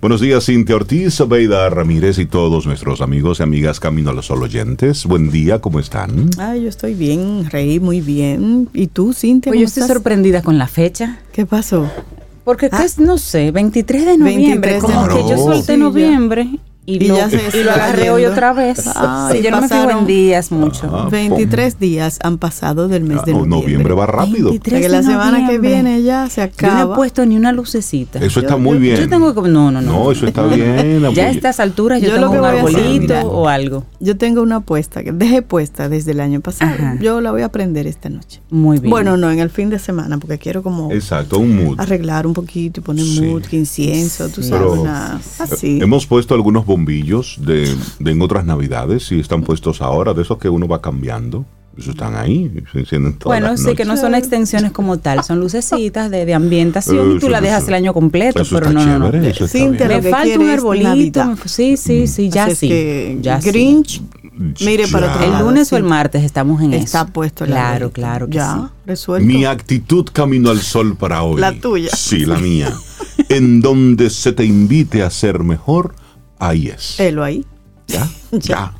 Buenos días, Cintia Ortiz, Obeida Ramírez y todos nuestros amigos y amigas Camino a los Solo Oyentes. Buen día, ¿cómo están? Ay, yo estoy bien, Rey, muy bien. ¿Y tú, Cintia? Pues yo estoy sorprendida con la fecha. ¿Qué pasó? Porque, ah. no sé, 23 de noviembre, 23 de como que yo solté noviembre y, lo, ya se lo agarré hoy otra vez. sí, yo no me fijo en días mucho. 23 ah, días han pasado del mes de noviembre. Noviembre va rápido. Que la semana que viene ya se acaba. Yo no he puesto ni una lucecita. Eso está muy bien. Yo tengo que, no, no, no. No, eso está bien. ya a estas alturas yo, tengo un arbolito o algo. Yo tengo una apuesta que dejé puesta desde el año pasado. Yo la voy a aprender esta noche. Muy bien. Bueno, no, en el fin de semana porque quiero como Exacto, un mood. Arreglar un poquito y poner mood, que incienso, tú sabes, así. Hemos puesto algunos bombillos de de, en otras navidades y están puestos ahora, de esos que uno va cambiando. Eso están ahí, se encienden todas Bueno, sí, que no son extensiones como tal, son lucecitas de, de ambientación y tú la dejas el año completo, pero no, no, no. me falta un arbolito, sí, sí, sí, ya sí. ya Grinch, mire para otro El lunes o el martes estamos en eso. Está puesto Claro, claro que ya, resuelto. Mi actitud camino al sol para hoy. La tuya. Sí, la mía. en donde se te invite a ser mejor, ahí es. Helo ahí. Ya, ya.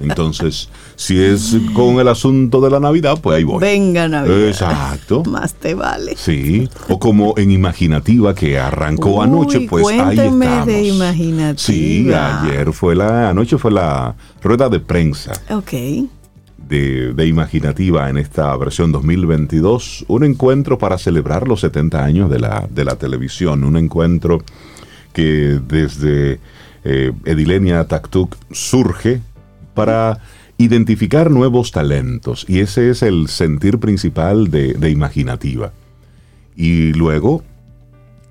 Entonces, si es con el asunto de la Navidad, pues ahí voy. Venga Navidad. Exacto. Más te vale. Sí. O como en Imaginativa que arrancó anoche, pues ahí estamos. de Imaginativa. Sí, ayer fue la, anoche fue la rueda de prensa. Ok. De, de, Imaginativa en esta versión 2022, un encuentro para celebrar los 70 años de la, de la televisión, un encuentro que desde eh, Edilenia Taktuk surge para identificar nuevos talentos y ese es el sentir principal de, de Imaginativa. Y luego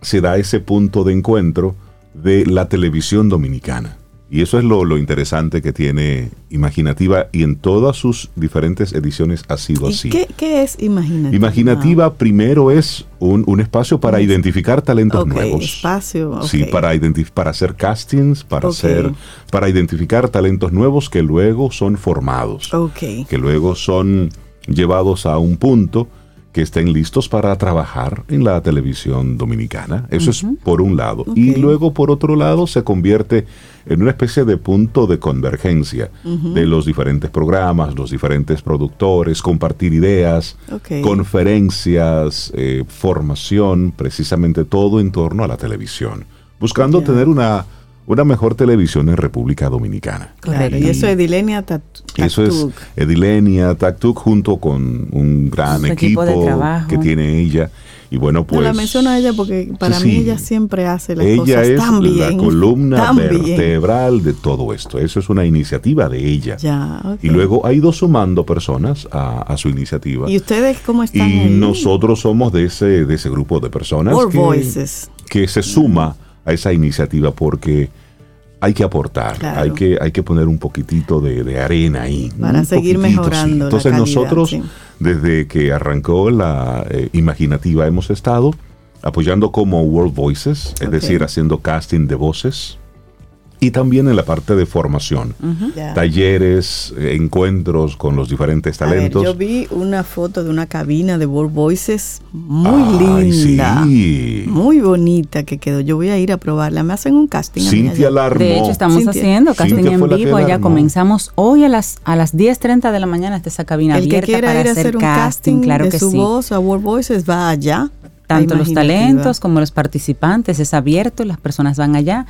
se da ese punto de encuentro de la televisión dominicana. Y eso es lo, interesante que tiene Imaginativa y en todas sus diferentes ediciones ha sido así. Qué, es Imaginativa? Imaginativa primero es un, espacio para identificar talentos nuevos. Espacio, Sí, para, para hacer castings, para, hacer, para identificar talentos nuevos que luego son formados. Que luego son llevados a un punto que estén listos para trabajar en la televisión dominicana. Eso es por un lado. Y luego, por otro lado, se convierte en una especie de punto de convergencia de los diferentes programas, los diferentes productores, compartir ideas, conferencias, eh, formación, precisamente todo en torno a la televisión, buscando tener una una mejor televisión en República Dominicana. Claro, y, eso es Edilenia Taktuk. Eso es Edilenia Taktuk junto con un gran equipo, que tiene ella. Y bueno, pues. No la menciono a ella porque para mí ella siempre hace las ella cosas tan bien. Ella es la columna vertebral de todo esto. Eso es una iniciativa de ella. Ya, Y luego ha ido sumando personas a, su iniciativa. ¿Y ustedes cómo están? Y nosotros somos de ese, de ese grupo de personas que, Voices. que se suma a esa iniciativa porque hay que aportar, hay, que, hay que poner un poquitito de, arena ahí. Para seguir mejorando. Entonces nosotros, desde que arrancó la eh, imaginativa, hemos estado apoyando como World Voices, es decir, haciendo casting de voces y también en la parte de formación. Talleres, encuentros con los diferentes talentos. yo vi una foto de una cabina de World Voices muy linda. Muy bonita que quedó. Yo voy a ir a probarla. Me hacen un casting. Cintia Larmo. De hecho, estamos haciendo casting en vivo. Ya comenzamos hoy a las, a las 10.30 de la mañana está esa cabina El abierta que quiera ir a hacer, un casting, claro de que su voz a World Voices va allá tanto los talentos como los participantes, es abierto, las personas van allá.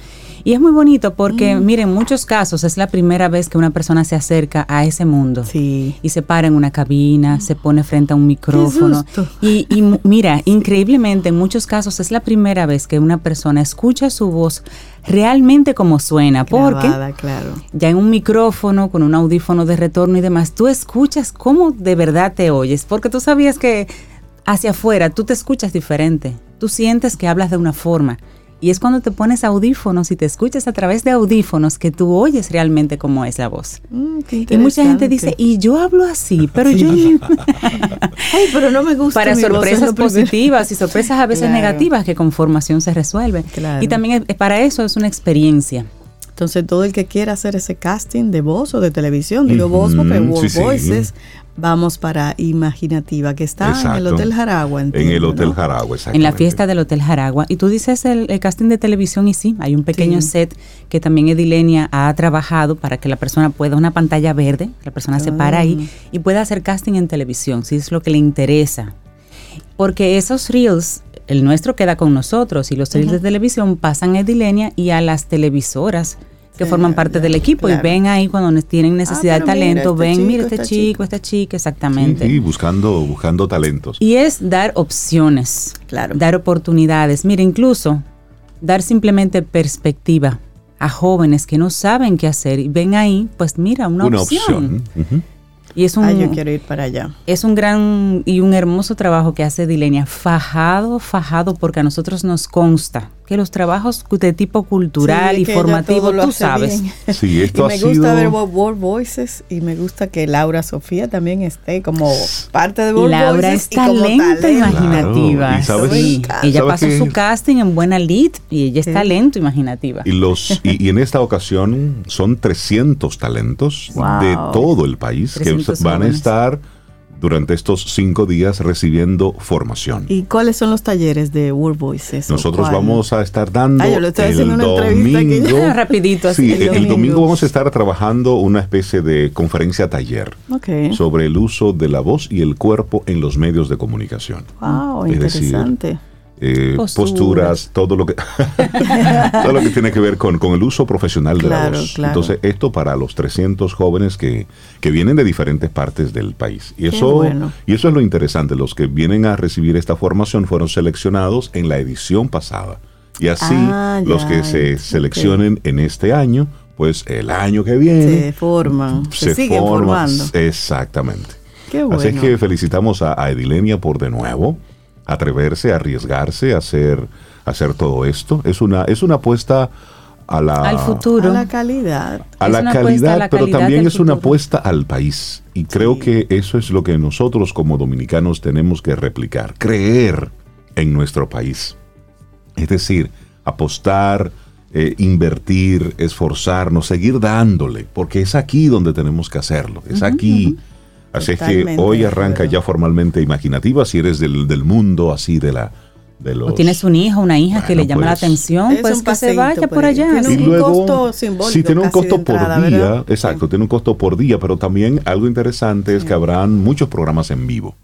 Y es muy bonito porque, mm. miren, en muchos casos es la primera vez que una persona se acerca a ese mundo. Sí. Y se para en una cabina, se pone frente a un micrófono. Y, y mira, increíblemente, en muchos casos es la primera vez que una persona escucha su voz realmente como suena. porque claro. ya en un micrófono, con un audífono de retorno y demás, tú escuchas cómo de verdad te oyes. Porque tú sabías que hacia afuera tú te escuchas diferente, tú sientes que hablas de una forma. Y es cuando te pones audífonos y te escuchas a través de audífonos que tú oyes realmente cómo es la voz. Mm, y mucha gente dice, y yo hablo así, pero yo... Ay, pero no me gusta. Para sorpresas positivas y sorpresas a veces negativas que con formación se resuelven. Y también para eso es una experiencia. Entonces, todo el que quiera hacer ese casting de voz o de televisión, digo voz porque World Voices, vamos para Imaginativa, que está en el Hotel Jaragua. en el Hotel Jaragua, exactamente. En la fiesta del Hotel Jaragua. Y tú dices el, casting de televisión y sí, hay un pequeño set que también Edilenia ha trabajado para que la persona pueda, una pantalla verde, la persona se para ahí ah. y pueda hacer casting en televisión, si es lo que le interesa. Porque esos reels el nuestro queda con nosotros y los reels de televisión pasan a Edilenia y a las televisoras que forman parte del equipo y ven ahí cuando tienen necesidad ah, de talento, este ven, mira este chico, esta chica, exactamente. Sí, buscando, buscando talentos. Y es dar opciones, claro. dar oportunidades. Mira, incluso dar simplemente perspectiva a jóvenes que no saben qué hacer y ven ahí, pues mira, una, opción. Y es un, yo quiero ir para allá. Es un gran y un hermoso trabajo que hace Dilenia, fajado, fajado, porque a nosotros nos consta que los trabajos de tipo cultural y formativo, tú sabes. Sí, esto y me gusta ver World Voices y me gusta que Laura Sofía también esté como parte de World Laura Voices. es talento, imaginativa. ella pasó su casting en Buena Lead y ella es talento imaginativa. Y, los, y, en esta ocasión son 300 talentos de todo el país que van a estar durante estos cinco días recibiendo formación. ¿Y cuáles son los talleres de World Voices? Nosotros vamos a estar dando ah, yo le estoy el una domingo. rapidito. Así, sí, el, domingo. vamos a estar trabajando una especie de conferencia taller sobre el uso de la voz y el cuerpo en los medios de comunicación. Wow, interesante. Eh, posturas, todo lo que todo lo que tiene que ver con, con el uso profesional de la voz. Entonces, esto para los 300 jóvenes que, que vienen de diferentes partes del país. Y eso, y eso es lo interesante. Los que vienen a recibir esta formación fueron seleccionados en la edición pasada. Y así, ah, los que se seleccionen en este año, pues el año que viene. Se forman, se, siguen formando. Exactamente. Así es que felicitamos a, a Edilenia por de nuevo atreverse, arriesgarse a hacer, hacer todo esto. Es una, es una apuesta a la, al futuro. A la calidad. A la calidad, pero también es una apuesta al país. Y creo que eso es lo que nosotros como dominicanos tenemos que replicar, creer en nuestro país. Es decir, apostar, eh, invertir, esforzarnos, seguir dándole, porque es aquí donde tenemos que hacerlo, es aquí. Así es que hoy arranca ya formalmente imaginativa, si eres del, del mundo así de la... De los, o tienes un hijo, una hija que le llama la pues, atención, pues que se vaya por, allá. Tiene un costo simbólico. Sí, tiene un costo por día, exacto, tiene un costo por día, pero también algo interesante es que habrán muchos programas en vivo.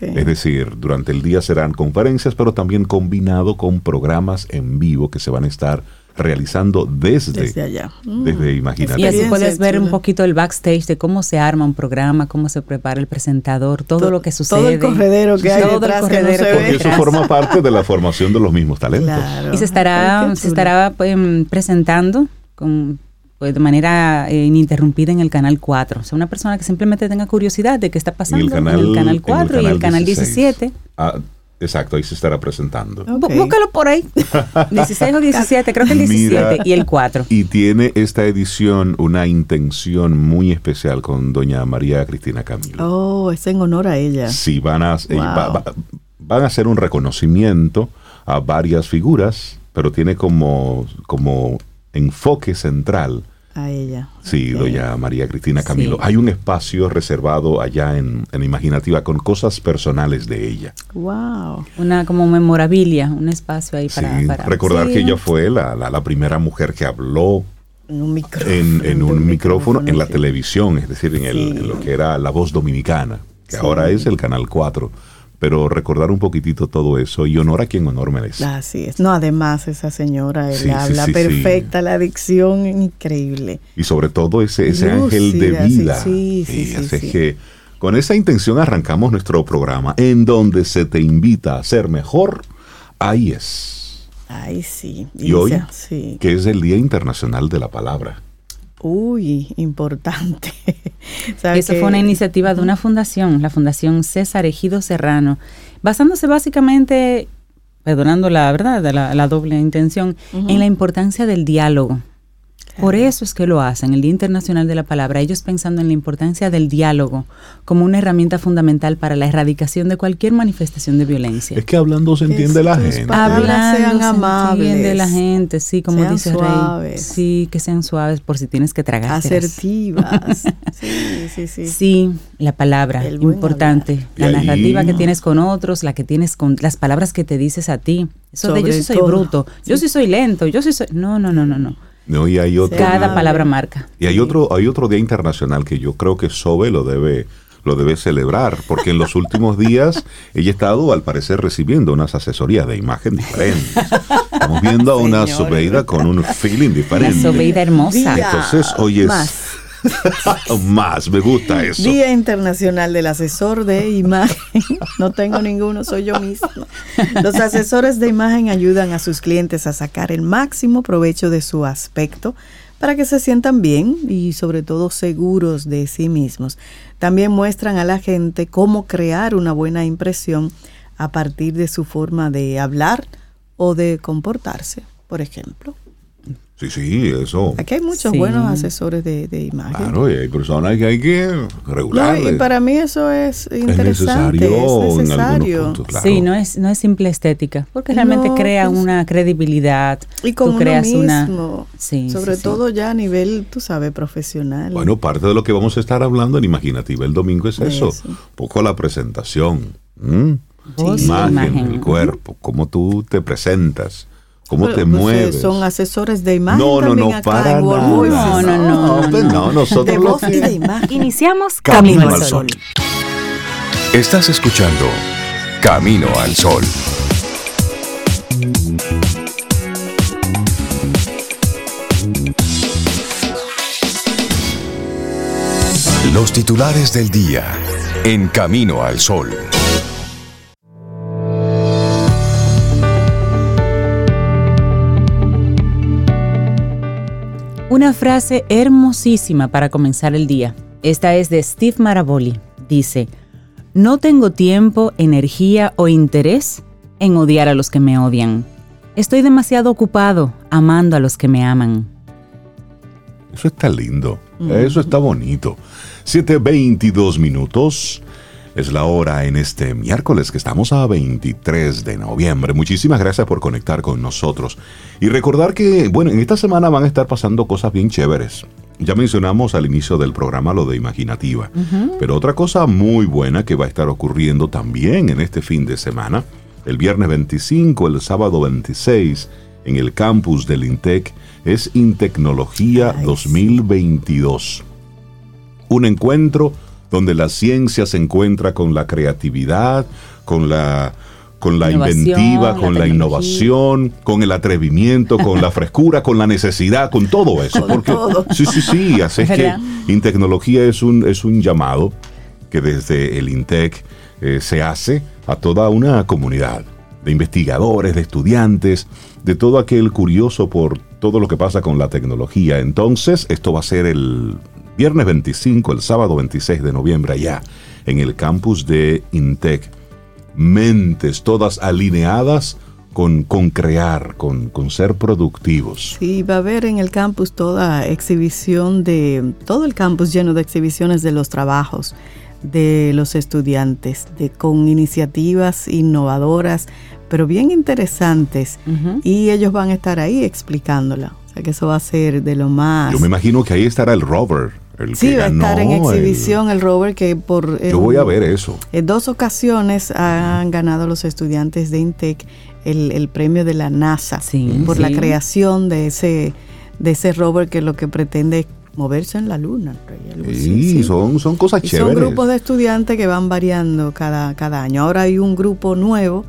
Es decir, durante el día serán conferencias, pero también combinado con programas en vivo que se van a estar realizando desde, desde allá. Desde mm. Y así puedes ver un poquito el backstage de cómo se arma un programa, cómo se prepara el presentador, todo, lo que sucede. Todo el corredero que hay todo detrás el corredero Porque eso forma parte de la formación de los mismos talentos. Y se estará, se estará pues, presentando con pues, de manera eh, ininterrumpida en el canal 4. O sea, una persona que simplemente tenga curiosidad de qué está pasando en el canal, 4 y el canal 17. Exacto, ahí se estará presentando. Búscalo por ahí. 16 o 17, creo que el 17 y el 4. Y tiene esta edición una intención muy especial con doña María Cristina Camilo. Oh, es en honor a ella. Sí, van a, eh, van a hacer un reconocimiento a varias figuras, pero tiene como, como enfoque central a ella. Sí, doña María Cristina Camilo. Hay un espacio reservado allá en, Imaginativa con cosas personales de ella. Wow. Una como memorabilia, un espacio ahí para... recordar que ella fue la, la, primera mujer que habló en un micrófono, en, un micrófono en la televisión, es decir, en, el, en, lo que era la voz dominicana, que ahora es el Canal 4 pero recordar un poquitito todo eso y honor a quien honor merece. Así es. No, además esa señora, él habla perfecta, la adicción increíble. Y sobre todo ese, ese ángel de vida. Sí, sí, así es que con esa intención arrancamos nuestro programa en donde se te invita a ser mejor. Ahí es. Ay, sí. Y, hoy, que es el Día Internacional de la Palabra. Uy, importante. Eso fue una iniciativa de una fundación, la Fundación César Ejido Serrano, basándose básicamente, perdonando la verdad, la, la doble intención, en la importancia del diálogo. Por eso es que lo hacen, el Día Internacional de la Palabra, ellos pensando en la importancia del diálogo como una herramienta fundamental para la erradicación de cualquier manifestación de violencia. Es que hablando se entiende la gente. Hablando sean amables. Se entiende la gente, sí, como dice Rey. Sí, que sean suaves por si tienes que tragar. Asertivas. sí, sí, sí. Sí, la palabra, importante. La narrativa que tienes con otros, la que tienes con las palabras que te dices a ti. Eso de yo sí soy bruto, yo sí soy lento, yo sí soy... No, no, no, no, no. No, y hay otro, Cada palabra marca. Y hay otro, hay otro día internacional que yo creo que Sobe lo debe, lo debe celebrar, porque en los últimos días ella ha estado, al parecer, recibiendo unas asesorías de imagen diferentes. Estamos viendo a una Sobeida con un feeling diferente. Una Sobeida hermosa. Entonces, hoy es... Más, me gusta eso. Día Internacional del Asesor de Imagen. No tengo ninguno, soy yo mismo. Los asesores de imagen ayudan a sus clientes a sacar el máximo provecho de su aspecto para que se sientan bien y sobre todo seguros de sí mismos. También muestran a la gente cómo crear una buena impresión a partir de su forma de hablar o de comportarse, por ejemplo. Sí, sí, eso. Aquí hay muchos buenos asesores de, imagen. Claro, y hay personas que hay que regular. y para mí eso es interesante. Es necesario. Sí, no es, no es simple estética, porque realmente crea una credibilidad. Y con creas mismo, una. sobre todo ya a nivel, tú sabes, profesional. Bueno, parte de lo que vamos a estar hablando en Imaginativa el domingo es eso. Un poco la presentación. Imagen, el cuerpo, cómo tú te presentas cómo te pues, mueves. Son asesores de imagen. No, no, no, para nada. No, no, no. No, no, pues nosotros de imagen. Iniciamos Camino, al Sol. Estás escuchando Camino al Sol. Los titulares del día en Camino al Sol. Una frase hermosísima para comenzar el día. Esta es de Steve Maraboli. Dice, no tengo tiempo, energía o interés en odiar a los que me odian. Estoy demasiado ocupado amando a los que me aman. Eso está lindo. Eso está bonito. 7.22 minutos. Es la hora en este miércoles que estamos a 23 de noviembre. Muchísimas gracias por conectar con nosotros. Y recordar que, bueno, en esta semana van a estar pasando cosas bien chéveres. Ya mencionamos al inicio del programa lo de Imaginativa. Pero otra cosa muy buena que va a estar ocurriendo también en este fin de semana, el viernes 25, el sábado 26, en el campus del INTEC, es Intecnología 2022. Un encuentro donde la ciencia se encuentra con la creatividad, con la con la inventiva, con la, innovación, con el atrevimiento, con la frescura, con la necesidad, con todo eso. porque, Sí, sí, sí. Así es que Intecnología es un, es un llamado que desde el INTEC eh, se hace a toda una comunidad de investigadores, de estudiantes, de todo aquel curioso por todo lo que pasa con la tecnología. Entonces, esto va a ser el viernes 25, el sábado 26 de noviembre allá en el campus de Intec. Mentes todas alineadas con, con crear, con, con, ser productivos. Sí, va a haber en el campus toda exhibición de, todo el campus lleno de exhibiciones de los trabajos de los estudiantes, de, con iniciativas innovadoras, pero bien interesantes. Y ellos van a estar ahí explicándola. O sea que eso va a ser de lo más... Yo me imagino que ahí estará el rover sí, va a estar en exhibición el, rover que por... Yo voy a ver eso. En dos ocasiones han ganado los estudiantes de INTEC el, premio de la NASA por la creación de ese, de ese rover que lo que pretende es moverse en la luna. Sí, Son, son cosas chéveres. Son grupos de estudiantes que van variando cada, cada año. Ahora hay un grupo nuevo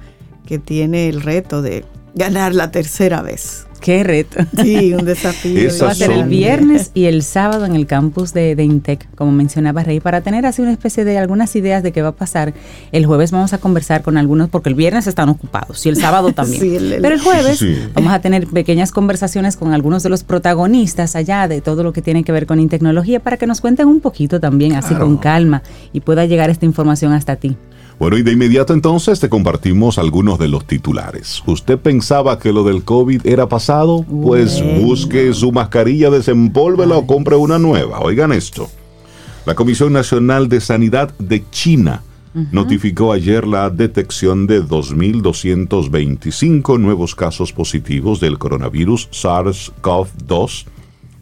que tiene el reto de ganar la tercera vez. Qué reto. Sí, un desafío. Va a ser el viernes y el sábado en el campus de, Intec, como mencionaba Rey, para tener así una especie de algunas ideas de qué va a pasar. El jueves vamos a conversar con algunos, porque el viernes están ocupados y el sábado también. Pero el jueves vamos a tener pequeñas conversaciones con algunos de los protagonistas allá de todo lo que tiene que ver con Intecnología para que nos cuenten un poquito también, así con calma, y pueda llegar esta información hasta ti. Bueno, y de inmediato entonces te compartimos algunos de los titulares. ¿Usted pensaba que lo del COVID era pasado? Pues busque su mascarilla, desempólvela o compre una nueva. Oigan esto. La Comisión Nacional de Sanidad de China notificó ayer la detección de 2.225 nuevos casos positivos del coronavirus SARS-CoV-2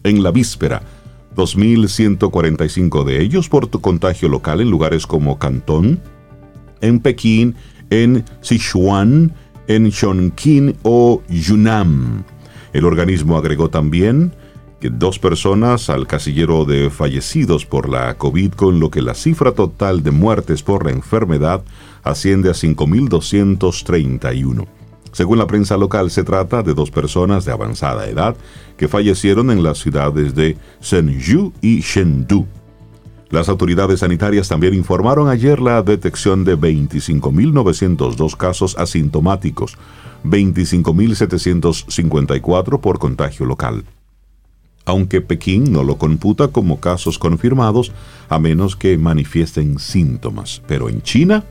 en la víspera. 2.145 de ellos por contagio local en lugares como Cantón, en Pekín, en Sichuan, en Chongqing o Yunnan. El organismo agregó también que dos personas al casillero de fallecidos por la COVID, con lo que la cifra total de muertes por la enfermedad asciende a 5.231. Según la prensa local, se trata de dos personas de avanzada edad que fallecieron en las ciudades de Shenzhou y Chengdu. Las autoridades sanitarias también informaron ayer la detección de 25.902 casos asintomáticos, 25.754 por contagio local. Aunque Pekín no lo computa como casos confirmados a menos que manifiesten síntomas. Pero en China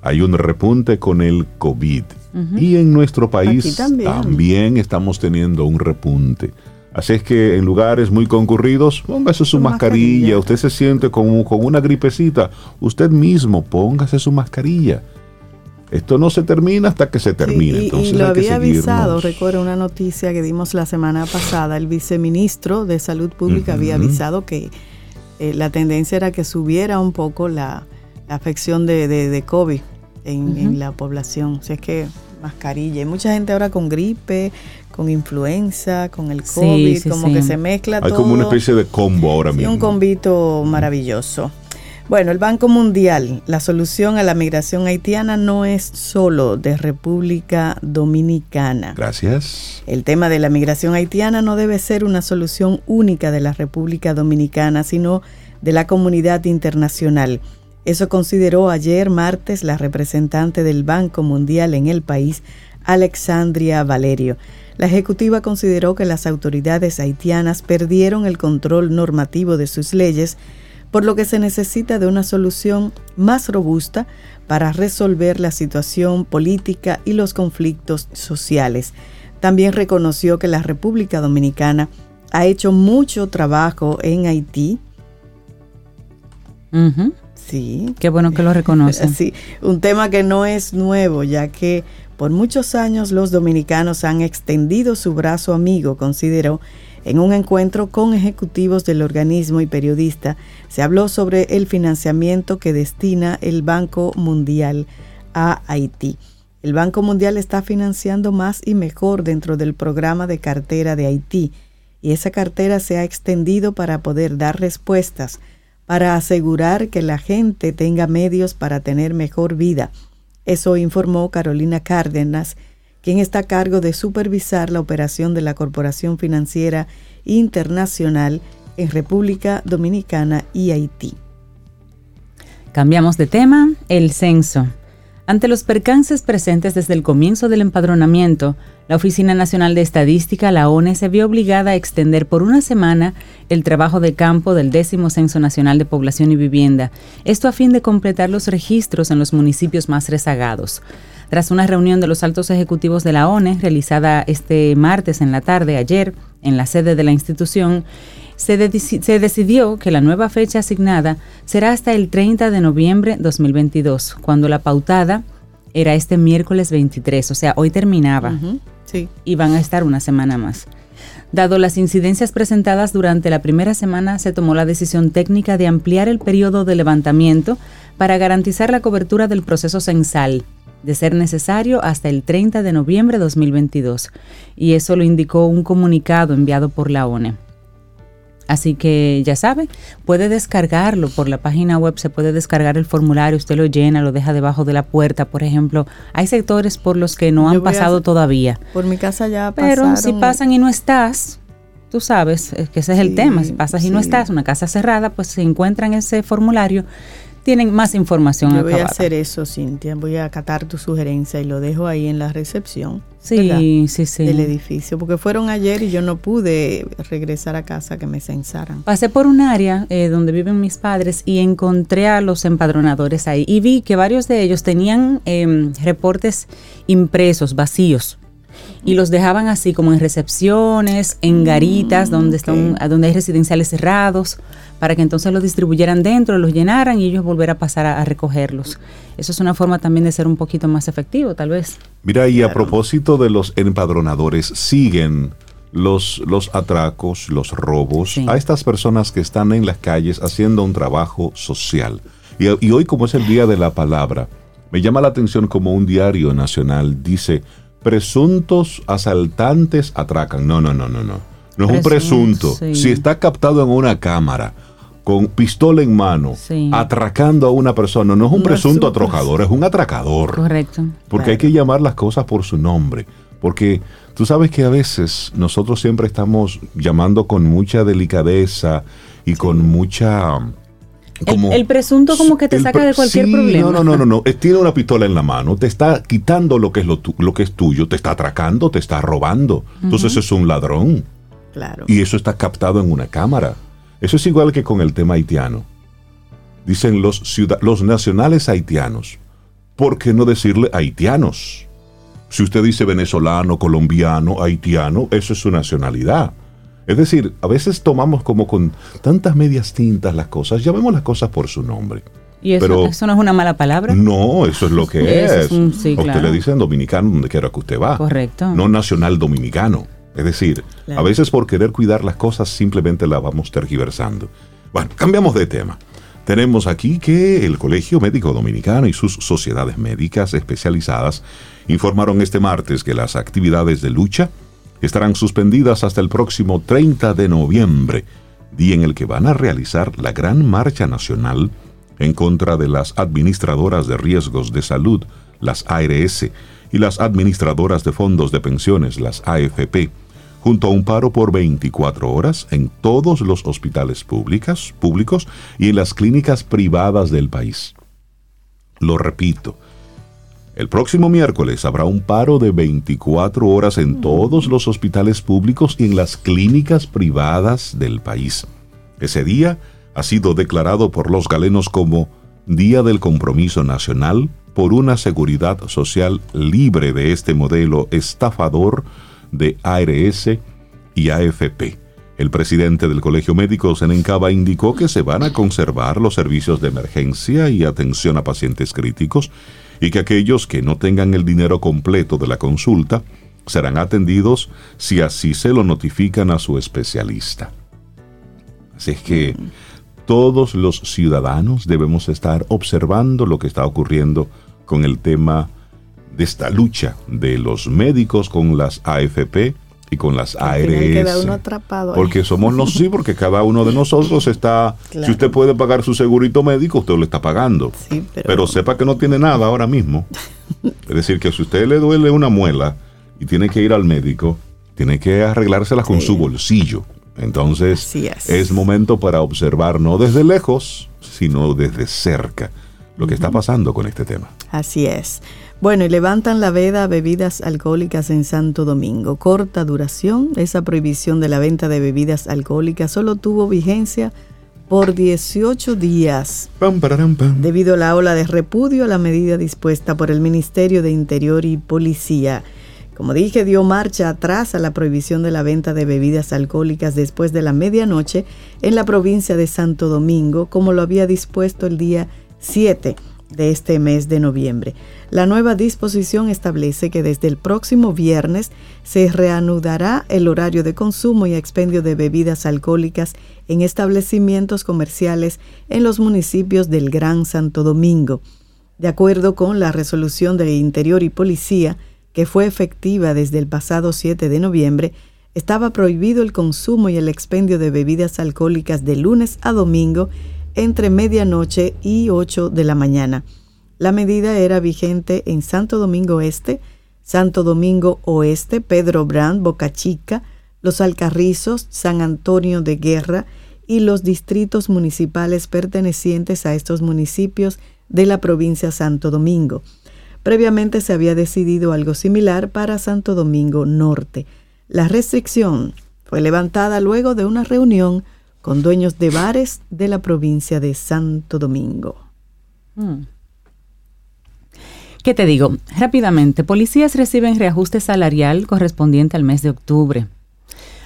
hay un repunte con el COVID. Y en nuestro país también estamos teniendo un repunte. Así es que en lugares muy concurridos, póngase su mascarilla. Usted se siente como con una gripecita. Usted mismo póngase su mascarilla. Esto no se termina hasta que se termine. y, lo había avisado, recuerdo una noticia que dimos la semana pasada, el viceministro de Salud Pública había avisado que eh, la tendencia era que subiera un poco la, afección de, COVID en, la población. O sea, es que mascarilla. Hay mucha gente ahora con gripe, con influenza, con el COVID, como que se mezcla todo. Hay como una especie de combo ahora mismo. Un combito maravilloso. Bueno, el Banco Mundial, la solución a la migración haitiana no es solo de República Dominicana. Gracias. El tema de la migración haitiana no debe ser una solución única de la República Dominicana, sino de la comunidad internacional. Eso consideró ayer martes la representante del Banco Mundial en el país, Alexandria Valerio. La ejecutiva consideró que las autoridades haitianas perdieron el control normativo de sus leyes, por lo que se necesita de una solución más robusta para resolver la situación política y los conflictos sociales. También reconoció que la República Dominicana ha hecho mucho trabajo en Haití. Sí. Qué bueno que lo reconocen. Sí, un tema que no es nuevo, ya que por muchos años los dominicanos han extendido su brazo amigo, consideró, en un encuentro con ejecutivos del organismo y periodista, se habló sobre el financiamiento que destina el Banco Mundial a Haití. El Banco Mundial está financiando más y mejor dentro del programa de cartera de Haití, y esa cartera se ha extendido para poder dar respuestas para asegurar que la gente tenga medios para tener mejor vida. Eso informó Carolina Cárdenas, quien está a cargo de supervisar la operación de la Corporación Financiera Internacional en República Dominicana y Haití. Cambiamos de tema, el censo. Ante los percances presentes desde el comienzo del empadronamiento, la Oficina Nacional de Estadística, la ONE, se vio obligada a extender por una semana el trabajo de campo del décimo Censo Nacional de Población y Vivienda, esto a fin de completar los registros en los municipios más rezagados. Tras una reunión de los altos ejecutivos de la ONE realizada este martes en la tarde, ayer, en la sede de la institución, se, decidió que la nueva fecha asignada será hasta el 30 de noviembre 2022, cuando la pautada era este miércoles 23, o sea, hoy terminaba. Y van a estar una semana más. Dado las incidencias presentadas durante la primera semana, se tomó la decisión técnica de ampliar el periodo de levantamiento para garantizar la cobertura del proceso censal, de ser necesario hasta el 30 de noviembre de 2022. Y eso lo indicó un comunicado enviado por la ONE. Así que ya sabe, puede descargarlo por la página web, se puede descargar el formulario, usted lo llena, lo deja debajo de la puerta, por ejemplo. Hay sectores por los que no han pasado todavía. Por mi casa ya pasaron. Pero si pasan y no estás, tú sabes que ese es el tema, si pasas y no estás, una casa cerrada, pues se encuentra en ese formulario tienen más información. Yo voy a hacer eso, Cintia. Voy a acatar tu sugerencia y lo dejo ahí en la recepción. Sí, sí, sí. Del edificio, porque fueron ayer y yo no pude regresar a casa que me censaran. Pasé por un área eh, donde viven mis padres y encontré a los empadronadores ahí y vi que varios de ellos tenían em, reportes impresos, vacíos y los dejaban así como en recepciones, en garitas donde están, donde hay residenciales cerrados, para que entonces los distribuyeran dentro, los llenaran y ellos volver a pasar a, recogerlos. Eso es una forma también de ser un poquito más efectivo, tal vez. Mira, y a propósito de los empadronadores, siguen los, los atracos, los robos a estas personas que están en las calles haciendo un trabajo social. Y, y hoy, como es el Día de la Palabra, me llama la atención como un diario nacional dice, presuntos asaltantes atracan. No, no, no, no, no. No es un presunto. Si está captado en una cámara con pistola en mano, atracando a una persona, no es un presunto atracador, es un atracador. Correcto. Porque hay que llamar las cosas por su nombre. Porque tú sabes que a veces nosotros siempre estamos llamando con mucha delicadeza y con mucha el, presunto como que te saca de cualquier problema. No, no, no, no, Tiene una pistola en la mano, te está quitando lo que es lo, lo que es tuyo, te está atracando, te está robando. Entonces es un ladrón. Claro. Y eso está captado en una cámara. Eso es igual que con el tema haitiano. Dicen los, los nacionales haitianos. ¿Por qué no decirle haitianos? Si usted dice venezolano, colombiano, haitiano, eso es su nacionalidad. Es decir, a veces tomamos como con tantas medias tintas las cosas, llamemos las cosas por su nombre. ¿Y eso, no es una mala palabra? No, eso es lo que es. usted le dicen dominicano donde quiera que usted va. Correcto. No nacional dominicano. Es decir, a veces por querer cuidar las cosas simplemente las vamos tergiversando. Bueno, cambiamos de tema. Tenemos aquí que el Colegio Médico Dominicano y sus sociedades médicas especializadas informaron este martes que las actividades de lucha estarán suspendidas hasta el próximo 30 de noviembre, día en el que van a realizar la gran marcha nacional en contra de las administradoras de riesgos de salud, las ARS, y las administradoras de fondos de pensiones, las AFP, junto a un paro por 24 horas en todos los hospitales públicos, públicos y en las clínicas privadas del país. Lo repito, el próximo miércoles habrá un paro de 24 horas en todos los hospitales públicos y en las clínicas privadas del país. Ese día ha sido declarado por los galenos como Día del Compromiso Nacional por una seguridad social libre de este modelo estafador de ARS y AFP. El presidente del Colegio Médico, Senencaba, indicó que se van a conservar los servicios de emergencia y atención a pacientes críticos y que aquellos que no tengan el dinero completo de la consulta serán atendidos si así se lo notifican a su especialista. Así es que todos los ciudadanos debemos estar observando lo que está ocurriendo con el tema de esta lucha de los médicos con las AFP y con las ARS. porque somos los sí, porque cada uno de nosotros está, si usted puede pagar su segurito médico, usted lo está pagando. pero... sepa que no tiene nada ahora mismo. es decir, que si usted le duele una muela y tiene que ir al médico, tiene que arreglársela con su bolsillo. Entonces es. es. momento para observar no desde lejos, sino desde cerca lo que está pasando con este tema. Así es. Bueno, y levantan la veda a bebidas alcohólicas en Santo Domingo. Corta duración. Esa prohibición de la venta de bebidas alcohólicas solo tuvo vigencia por 18 días. Debido a la ola de repudio a la medida dispuesta por el Ministerio de Interior y Policía. Como dije, dio marcha atrás a la prohibición de la venta de bebidas alcohólicas después de la medianoche en la provincia de Santo Domingo, como lo había dispuesto el día 7 de este mes de noviembre. La nueva disposición establece que desde el próximo viernes se reanudará el horario de consumo y expendio de bebidas alcohólicas en establecimientos comerciales en los municipios del Gran Santo Domingo. De acuerdo con la resolución de Interior y Policía, que fue efectiva desde el pasado 7 de noviembre, estaba prohibido el consumo y el expendio de bebidas alcohólicas de lunes a domingo entre medianoche y 8 de la mañana. La medida era vigente en Santo Domingo Este, Santo Domingo Oeste, Pedro Brand, Boca Chica, Los Alcarrizos, San Antonio de Guerra y los distritos municipales pertenecientes a estos municipios de la provincia Santo Domingo. Previamente se había decidido algo similar para Santo Domingo Norte. La restricción fue levantada luego de una reunión con dueños de bares de la provincia de Santo Domingo. Hmm. ¿Qué te digo? Rápidamente, policías reciben reajuste salarial correspondiente al mes de octubre.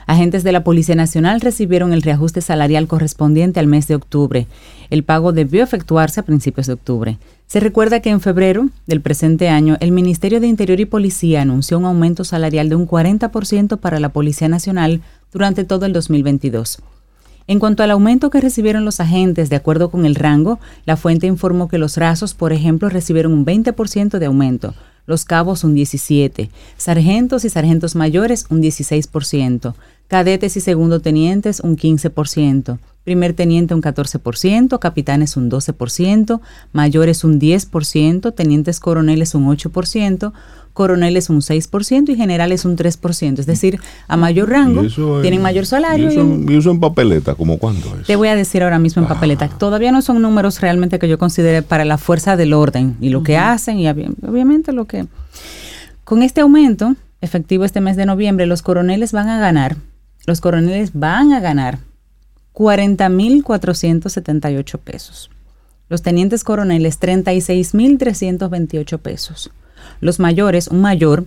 Agentes de la Policía Nacional recibieron el reajuste salarial correspondiente al mes de octubre. El pago debió efectuarse a principios de octubre. Se recuerda que en febrero del presente año el Ministerio de Interior y Policía anunció un aumento salarial de un 40% para la Policía Nacional durante todo el 2022. En cuanto al aumento que recibieron los agentes de acuerdo con el rango, la fuente informó que los rasos, por ejemplo, recibieron un 20% de aumento, los cabos un 17%, sargentos y sargentos mayores un 16%, cadetes y segundo tenientes un 15%, primer teniente un 14%, capitanes un 12%, mayores un 10%, tenientes coroneles un 8%, coroneles un 6% y generales un 3%. Es decir, a mayor rango tienen mayor salario. ¿Y eso, en papeleta? ¿Cómo cuándo es? Te voy a decir ahora mismo en ah. papeleta. Todavía no son números realmente que yo considere para la fuerza del orden y lo que hacen y obviamente lo que... Con este aumento efectivo este mes de noviembre, los coroneles van a ganar, los coroneles van a ganar 40.478 pesos. Los tenientes coroneles 36.328 pesos. Los mayores, un mayor,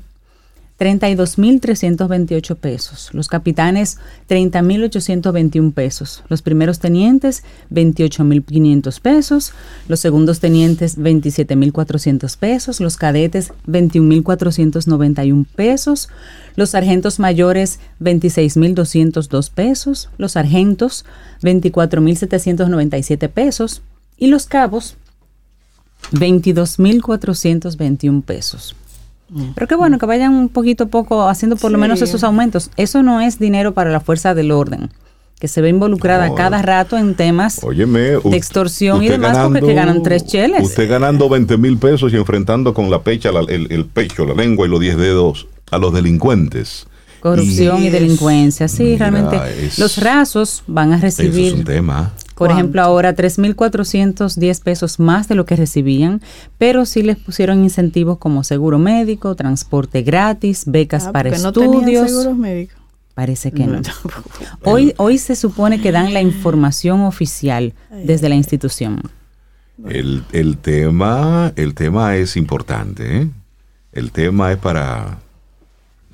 32.328 pesos. Los capitanes, 30.821 pesos. Los primeros tenientes, 28.500 pesos. Los segundos tenientes, 27.400 pesos. Los cadetes, 21.491 pesos. Los sargentos mayores, 26.202 pesos. Los sargentos, 24.797 pesos. Y los cabos, 22.421 pesos. Mm. Pero qué bueno que vayan un poquito a poco haciendo por lo menos esos aumentos. Eso no es dinero para la fuerza del orden, que se ve involucrada cada rato en temas de extorsión y demás porque que ganan tres cheles. Usted ganando 20 mil pesos y enfrentando con la pecha, el, pecho, la lengua y los 10 dedos a los delincuentes. Corrupción y, delincuencia, sí, realmente. los rasos van a recibir... Eso es un tema. Por ejemplo, ahora 3.410 pesos más de lo que recibían, pero sí les pusieron incentivos como seguro médico, transporte gratis, becas ah, para estudios. seguros médicos. Parece que no. Hoy, hoy se supone que dan la información oficial desde la institución. El, el, tema, el tema es importante. ¿eh? El tema es para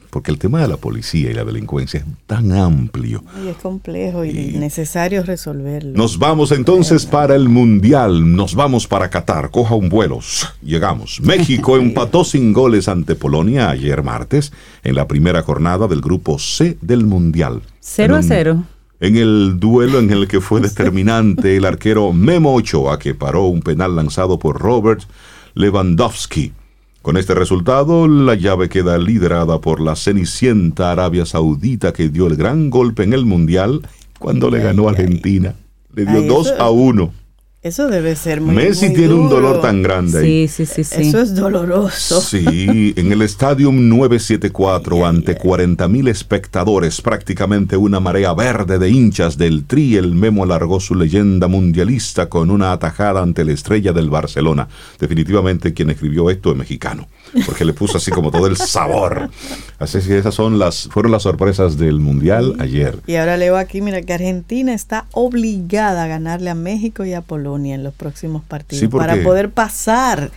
porque el tema de la policía y la delincuencia es tan amplio. Y es complejo y, necesario resolverlo. Nos vamos entonces para el Mundial, nos vamos para Qatar, coja un vuelo, llegamos. México empató sin goles ante Polonia ayer martes en la primera jornada del grupo C del Mundial. 0 a 0 en el duelo en el que fue determinante el arquero Memo Ochoa, que paró un penal lanzado por Robert Lewandowski. Con este resultado, la llave queda liderada por la cenicienta Arabia Saudita que dio el gran golpe en el Mundial cuando le ganó a Argentina. Le dio 2 a 1. Eso debe ser muy Messi tiene un dolor tan grande. Sí, sí, sí, sí. Eso es doloroso. Sí, en el Estadio 974 ante 40.000 espectadores, prácticamente una marea verde de hinchas del Tri, el Memo alargó su leyenda mundialista con una atajada ante la estrella del Barcelona. Definitivamente quien escribió esto es mexicano porque le puso así como todo el sabor. Así que esas son las, fueron las sorpresas del Mundial ayer. Y ahora leo aquí, mira, que Argentina está obligada a ganarle a México y a Polonia en los próximos partidos para poder pasar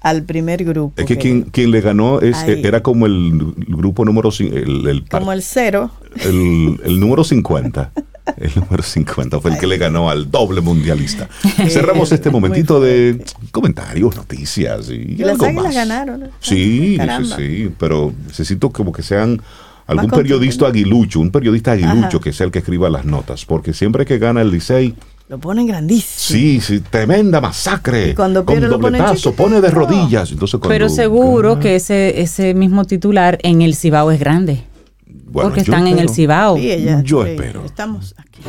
al primer grupo. Es que, quien, quien, le ganó es, era como el grupo número... El, el, como el cero. El, el número 50. El número 50 fue el que le ganó al doble mundialista. Cerramos este momentito de comentarios, noticias y, las águilas ganaron. Sí, sí, sí, pero necesito como que sean algún periodista aguilucho, un periodista aguilucho que sea el que escriba las notas, porque siempre que gana el Licey lo ponen grandísimo. Sí, sí, tremenda masacre. cuando pierde, con dobletazo, pone de rodillas. Entonces, Pero seguro que ese, ese mismo titular en el Cibao es grande porque están en el Cibao. yo espero. Estamos aquí.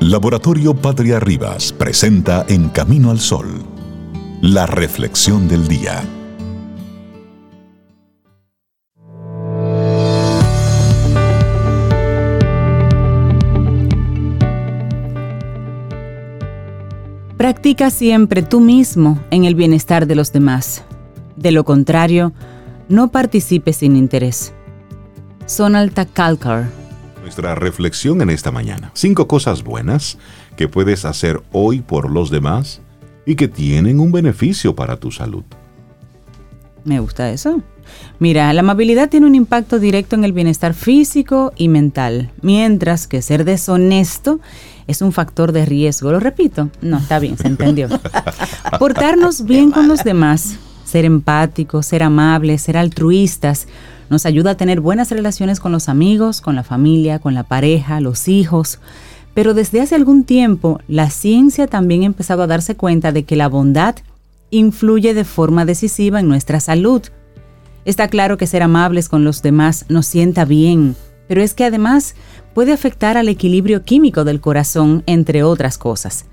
Laboratorio Patria Rivas presenta En Camino al Sol, la reflexión del día. Practica siempre tú mismo en el bienestar de los demás. De lo contrario, no participes sin interés. Sonalta Calcar. Nuestra reflexión en esta mañana. Cinco cosas buenas que puedes hacer hoy por los demás y que tienen un beneficio para tu salud. Me gusta eso. Mira, la amabilidad tiene un impacto directo en el bienestar físico y mental, mientras que ser deshonesto es un factor de riesgo. Lo repito, no, está bien, se entendió. Portarnos bien con los demás, ser empáticos, ser amables, ser altruistas, nos ayuda a tener buenas relaciones con los amigos, con la familia, con la pareja, los hijos. Pero desde hace algún tiempo, la ciencia también ha empezado a darse cuenta de que la bondad influye de forma decisiva en nuestra salud. Está claro que ser amables con los demás nos sienta bien, pero es que además puede afectar al equilibrio químico del corazón, entre otras cosas.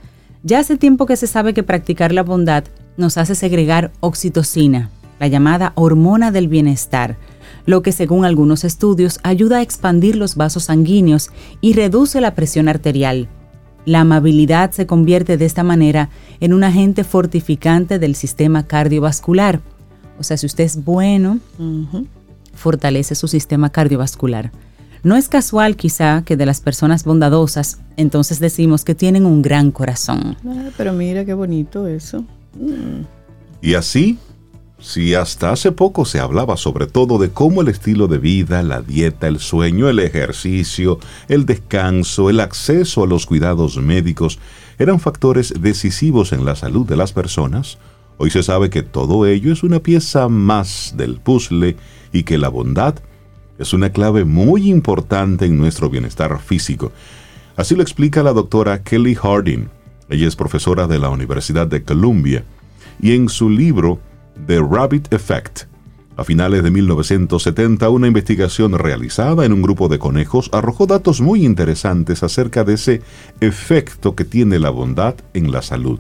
Ya hace tiempo que se sabe que practicar la bondad nos hace segregar oxitocina, la llamada hormona del bienestar, lo que según algunos estudios ayuda a expandir los vasos sanguíneos y reduce la presión arterial. La amabilidad se convierte de esta manera en un agente fortificante del sistema cardiovascular. O sea, si usted es bueno, fortalece su sistema cardiovascular. No es casual quizá que de las personas bondadosas, entonces decimos que tienen un gran corazón. Ah, pero mira qué bonito eso. Y así, si hasta hace poco se hablaba sobre todo de cómo el estilo de vida, la dieta, el sueño, el ejercicio, el descanso, el acceso a los cuidados médicos eran factores decisivos en la salud de las personas, hoy se sabe que todo ello es una pieza más del puzzle y que la bondad es una clave muy importante en nuestro bienestar físico. Así lo explica la doctora Kelly Harding. Ella es profesora de la Universidad de Columbia y en su libro The Rabbit Effect, a finales de 1970, una investigación realizada en un grupo de conejos arrojó datos muy interesantes acerca de ese efecto que tiene la bondad en la salud.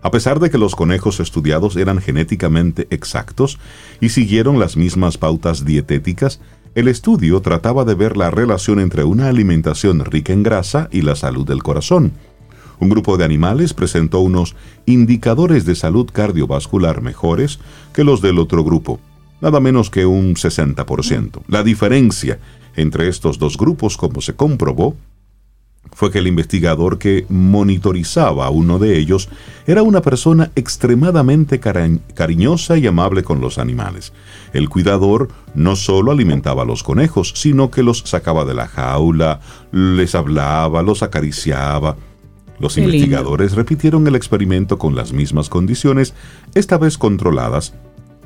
A pesar de que los conejos estudiados eran genéticamente exactos y siguieron las mismas pautas dietéticas, el estudio trataba de ver la relación entre una alimentación rica en grasa y la salud del corazón. Un grupo de animales presentó unos indicadores de salud cardiovascular mejores que los del otro grupo, nada menos que un 60%. La diferencia entre estos dos grupos, como se comprobó, fue que el investigador que monitorizaba a uno de ellos era una persona extremadamente cariñosa y amable con los animales. El cuidador no solo alimentaba a los conejos, sino que los sacaba de la jaula, les hablaba, los acariciaba. Los investigadores repitieron el experimento con las mismas condiciones, esta vez controladas.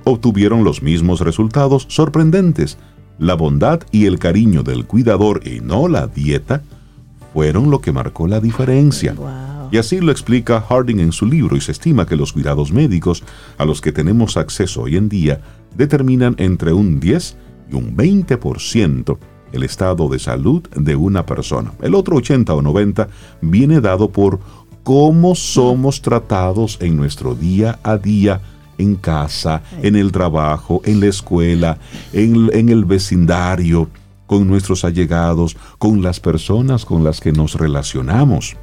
Obtuvieron los mismos resultados sorprendentes. La bondad y el cariño del cuidador y no la dieta fueron lo que marcó la diferencia. Y así lo explica Harding en su libro y se estima que los cuidados médicos a los que tenemos acceso hoy en día determinan entre un 10 y un 20% el estado de salud de una persona. El otro 80 o 90 viene dado por cómo somos tratados en nuestro día a día en casa, en el trabajo, en la escuela, en, en el vecindario, con nuestros allegados, con las personas con las que nos relacionamos.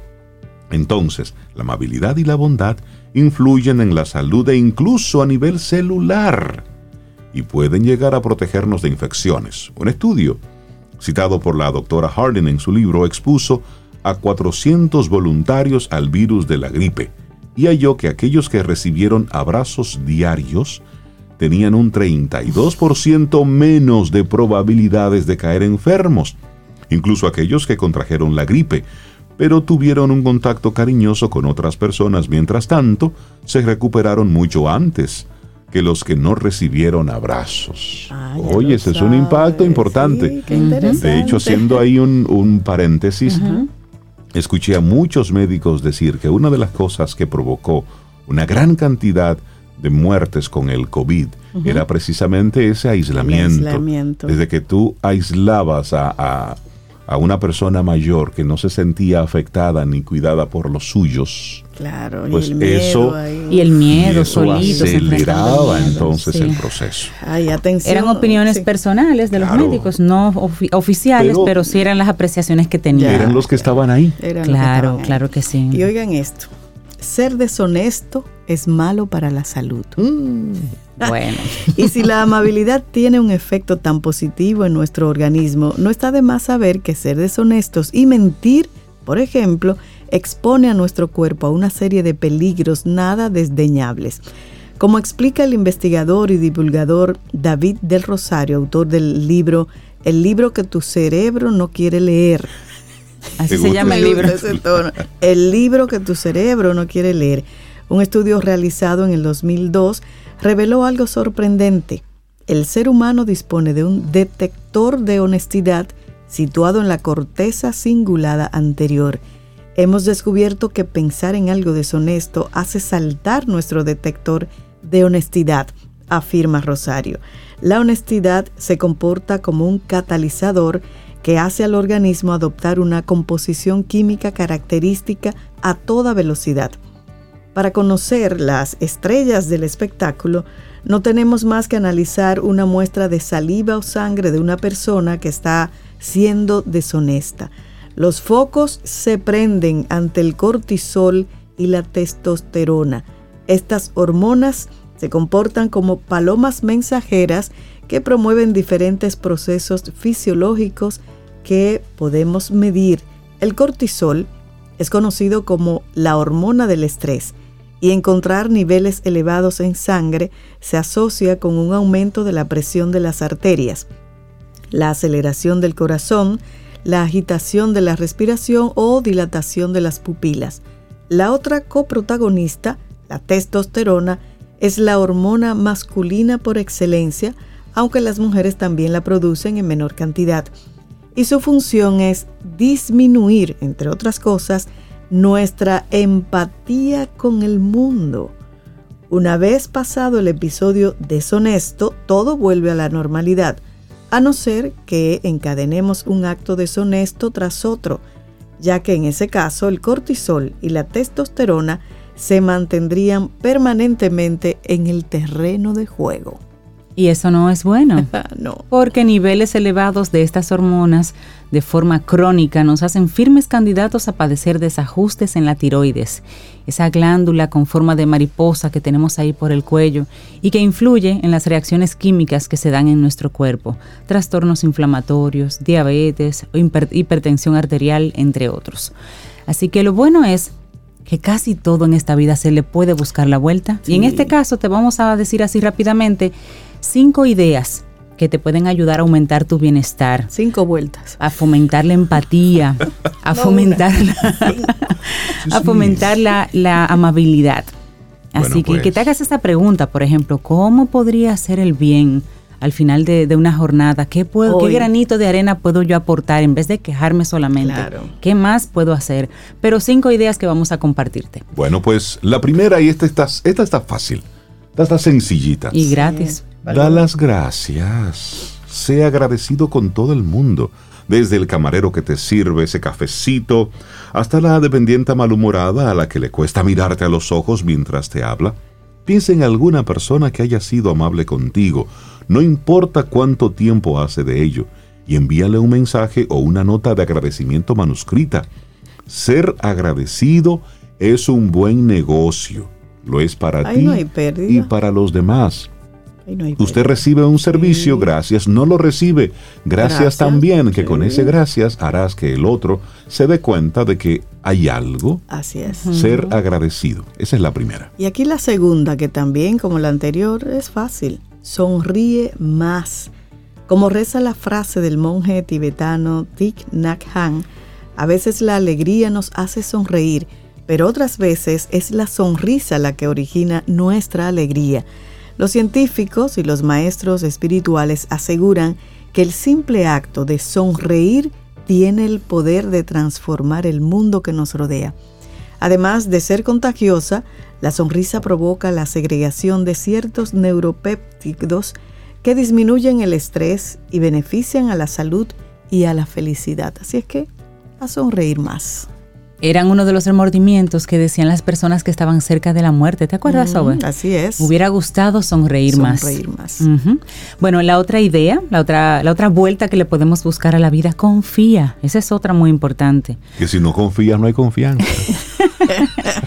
Entonces, la amabilidad y la bondad influyen en la salud e incluso a nivel celular y pueden llegar a protegernos de infecciones. Un estudio citado por la doctora Harding en su libro expuso a 400 voluntarios al virus de la gripe y halló que aquellos que recibieron abrazos diarios tenían un 32% menos de probabilidades de caer enfermos, incluso aquellos que contrajeron la gripe, pero tuvieron un contacto cariñoso con otras personas. Mientras tanto, se recuperaron mucho antes que los que no recibieron abrazos. Ah, Oye, ese es un impacto importante. de hecho, haciendo ahí un, paréntesis, escuché a muchos médicos decir que una de las cosas que provocó una gran cantidad de muertes con el COVID era precisamente ese aislamiento. Desde que tú aislabas a, una persona mayor que no se sentía afectada ni cuidada por los suyos. Claro, pues y el eso miedo y el miedo solito aceleraba entonces el proceso. Ay, atención. Eran opiniones personales de los médicos, no oficiales, pero, sí eran las apreciaciones que tenían. Eran los que estaban ahí. claro, claro que sí. Y oigan esto, ser deshonesto es malo para la salud. Mm. bueno. y si la amabilidad tiene un efecto tan positivo en nuestro organismo, no está de más saber que ser deshonestos y mentir, por ejemplo, expone a nuestro cuerpo a una serie de peligros nada desdeñables. Como explica el investigador y divulgador David del Rosario, autor del libro El libro que tu cerebro no quiere leer. Así se llama el libro. El libro que tu cerebro no quiere leer. Un estudio realizado en el 2002 reveló algo sorprendente. El ser humano dispone de un detector de honestidad situado en la corteza cingulada anterior. Hemos descubierto que pensar en algo deshonesto hace saltar nuestro detector de honestidad, afirma Rosario. La honestidad se comporta como un catalizador que hace al organismo adoptar una composición química característica a toda velocidad. Para conocer las estrellas del espectáculo, no tenemos más que analizar una muestra de saliva o sangre de una persona que está siendo deshonesta. Los focos se prenden ante el cortisol y la testosterona. Estas hormonas se comportan como palomas mensajeras que promueven diferentes procesos fisiológicos que podemos medir. El cortisol es conocido como la hormona del estrés y encontrar niveles elevados en sangre se asocia con un aumento de la presión de las arterias, la aceleración del corazón, la agitación de la respiración o dilatación de las pupilas. La otra coprotagonista, la testosterona, es la hormona masculina por excelencia, aunque las mujeres también la producen en menor cantidad. Y su función es disminuir, entre otras cosas, nuestra empatía con el mundo. Una vez pasado el episodio deshonesto, todo vuelve a la normalidad, a no ser que encadenemos un acto deshonesto tras otro, ya que en ese caso el cortisol y la testosterona se mantendrían permanentemente en el terreno de juego. Y eso no es bueno. no. Porque niveles elevados de estas hormonas de forma crónica nos hacen firmes candidatos a padecer desajustes en la tiroides, esa glándula con forma de mariposa que tenemos ahí por el cuello y que influye en las reacciones químicas que se dan en nuestro cuerpo, trastornos inflamatorios, diabetes o hipertensión arterial, entre otros. Así que lo bueno es que casi todo en esta vida se le puede buscar la vuelta. Y en este caso te vamos a decir así rápidamente cinco ideas que te pueden ayudar a aumentar tu bienestar. Cinco vueltas. A fomentar la empatía, a fomentar, la, a fomentar la, amabilidad. Así que que te pues. hagas esta pregunta, por ejemplo, ¿cómo podría hacer el bien al final de, una jornada? ¿Qué, puedo, ¿Qué granito de arena puedo yo aportar en vez de quejarme solamente? ¿Qué más puedo hacer? Pero cinco ideas que vamos a compartirte. Bueno, pues la primera, y esta está, esta está fácil, esta está sencillita. Y gratis. Da las gracias. Sea agradecido con todo el mundo, desde el camarero que te sirve ese cafecito hasta la dependiente malhumorada a la que le cuesta mirarte a los ojos mientras te habla. Piensa en alguna persona que haya sido amable contigo, no importa cuánto tiempo hace de ello, y envíale un mensaje o una nota de agradecimiento manuscrita. Ser agradecido es un buen negocio. Lo es para ti y para los demás. Usted recibe un servicio, gracias, no lo recibe, gracias, también, que con ese gracias harás que el otro se dé cuenta de que hay algo. Así es. Ser agradecido. Esa es la primera. Y aquí la segunda, que también como la anterior es fácil. Sonríe más. Como reza la frase del monje tibetano Thich Nhat Hanh, a veces la alegría nos hace sonreír, pero otras veces es la sonrisa la que origina nuestra alegría. Los científicos y los maestros espirituales aseguran que el simple acto de sonreír tiene el poder de transformar el mundo que nos rodea. Además de ser contagiosa, la sonrisa provoca la segregación de ciertos neuropéptidos que disminuyen el estrés y benefician a la salud y a la felicidad. Así es que a sonreír más eran uno de los remordimientos que decían las personas que estaban cerca de la muerte. ¿Te acuerdas, Sobe? Así es. Hubiera gustado sonreír, más. Sonreír más. Bueno, la otra idea, la otra, la otra vuelta que le podemos buscar a la vida, confía. Esa es otra muy importante. Que si no confías, no hay confianza.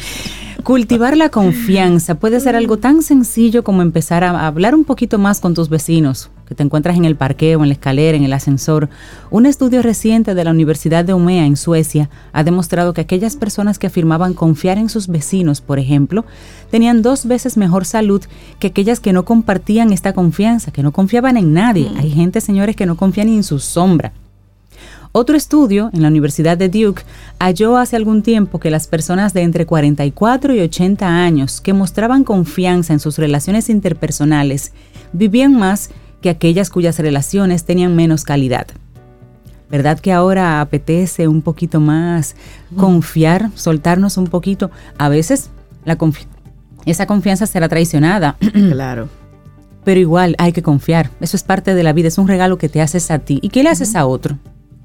Cultivar la confianza puede ser algo tan sencillo como empezar a hablar un poquito más con tus vecinos, que te encuentras en el parqueo, en la escalera, en el ascensor. Un estudio reciente de la Universidad de Umea en Suecia ha demostrado que aquellas personas que afirmaban confiar en sus vecinos, por ejemplo, tenían dos veces mejor salud que aquellas que no compartían esta confianza, que no confiaban en nadie. Mm. Hay gente, señores, que no confía ni en su sombra. Otro estudio en la Universidad de Duke halló hace algún tiempo que las personas de entre 44 y 80 años que mostraban confianza en sus relaciones interpersonales vivían más que aquellas cuyas relaciones tenían menos calidad. ¿Verdad que ahora apetece un poquito más confiar, soltarnos un poquito? A veces la esa confianza será traicionada. Claro. Pero igual hay que confiar. Eso es parte de la vida, es un regalo que te haces a ti. ¿Y qué le haces a otro?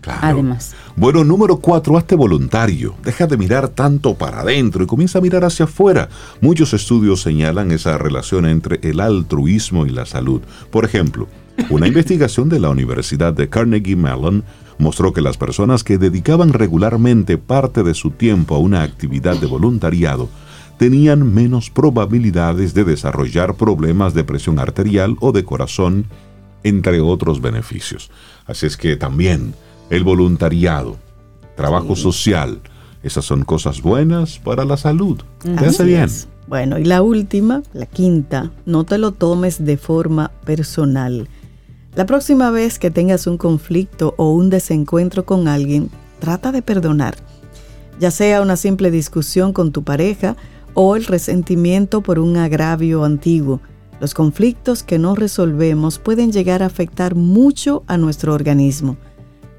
Además. Bueno, número cuatro, hazte voluntario. Deja de mirar tanto para adentro y comienza a mirar hacia afuera. Muchos estudios señalan esa relación entre el altruismo y la salud. Por ejemplo, una investigación de la Universidad de Carnegie Mellon mostró que las personas que dedicaban regularmente parte de su tiempo a una actividad de voluntariado tenían menos probabilidades de desarrollar problemas de presión arterial o de corazón, entre otros beneficios. Así es que también el voluntariado, trabajo social. Esas son cosas buenas para la salud. Te hace bien. Bueno, y la última, la quinta, no te lo tomes de forma personal. La próxima vez que tengas un conflicto o un desencuentro con alguien, trata de perdonar, ya sea una simple discusión con tu pareja o el resentimiento por un agravio antiguo. Los conflictos que no resolvemos pueden llegar a afectar mucho a nuestro organismo.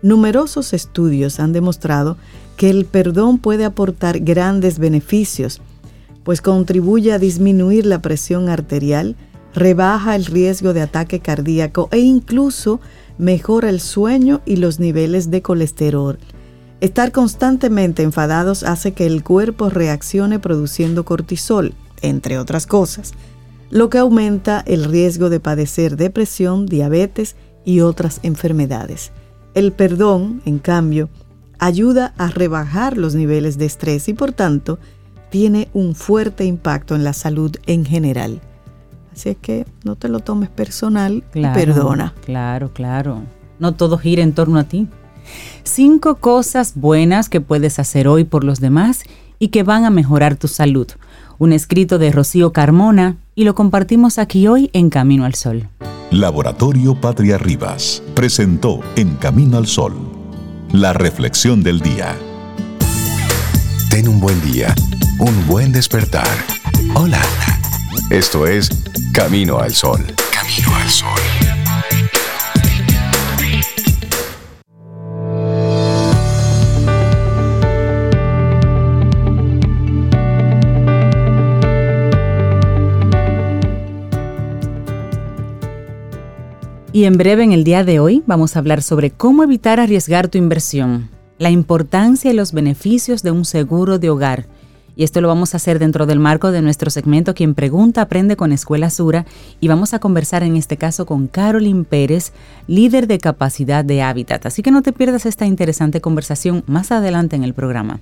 Numerosos estudios han demostrado que el perdón puede aportar grandes beneficios, pues contribuye a disminuir la presión arterial, rebaja el riesgo de ataque cardíaco e incluso mejora el sueño y los niveles de colesterol. Estar constantemente enfadados hace que el cuerpo reaccione produciendo cortisol, entre otras cosas, lo que aumenta el riesgo de padecer depresión, diabetes y otras enfermedades. El perdón, en cambio, ayuda a rebajar los niveles de estrés y por tanto tiene un fuerte impacto en la salud en general. Así es que no te lo tomes personal y perdona. Claro, claro. No todo gira en torno a ti. Cinco cosas buenas que puedes hacer hoy por los demás y que van a mejorar tu salud. Un escrito de Rocío Carmona y lo compartimos aquí hoy en Camino al Sol. Laboratorio Patria Rivas presentó En Camino al Sol, la reflexión del día. Ten un buen día, un buen despertar. Hola. Esto es Camino al Sol. Camino al Sol. Y en breve, en el día de hoy, vamos a hablar sobre cómo evitar arriesgar tu inversión, la importancia y los beneficios de un seguro de hogar. Y esto lo vamos a hacer dentro del marco de nuestro segmento Quien Pregunta Aprende con Escuela Sura y vamos a conversar en este caso con Carolyn Pérez, líder de capacidad de hábitat. Así que no te pierdas esta interesante conversación más adelante en el programa.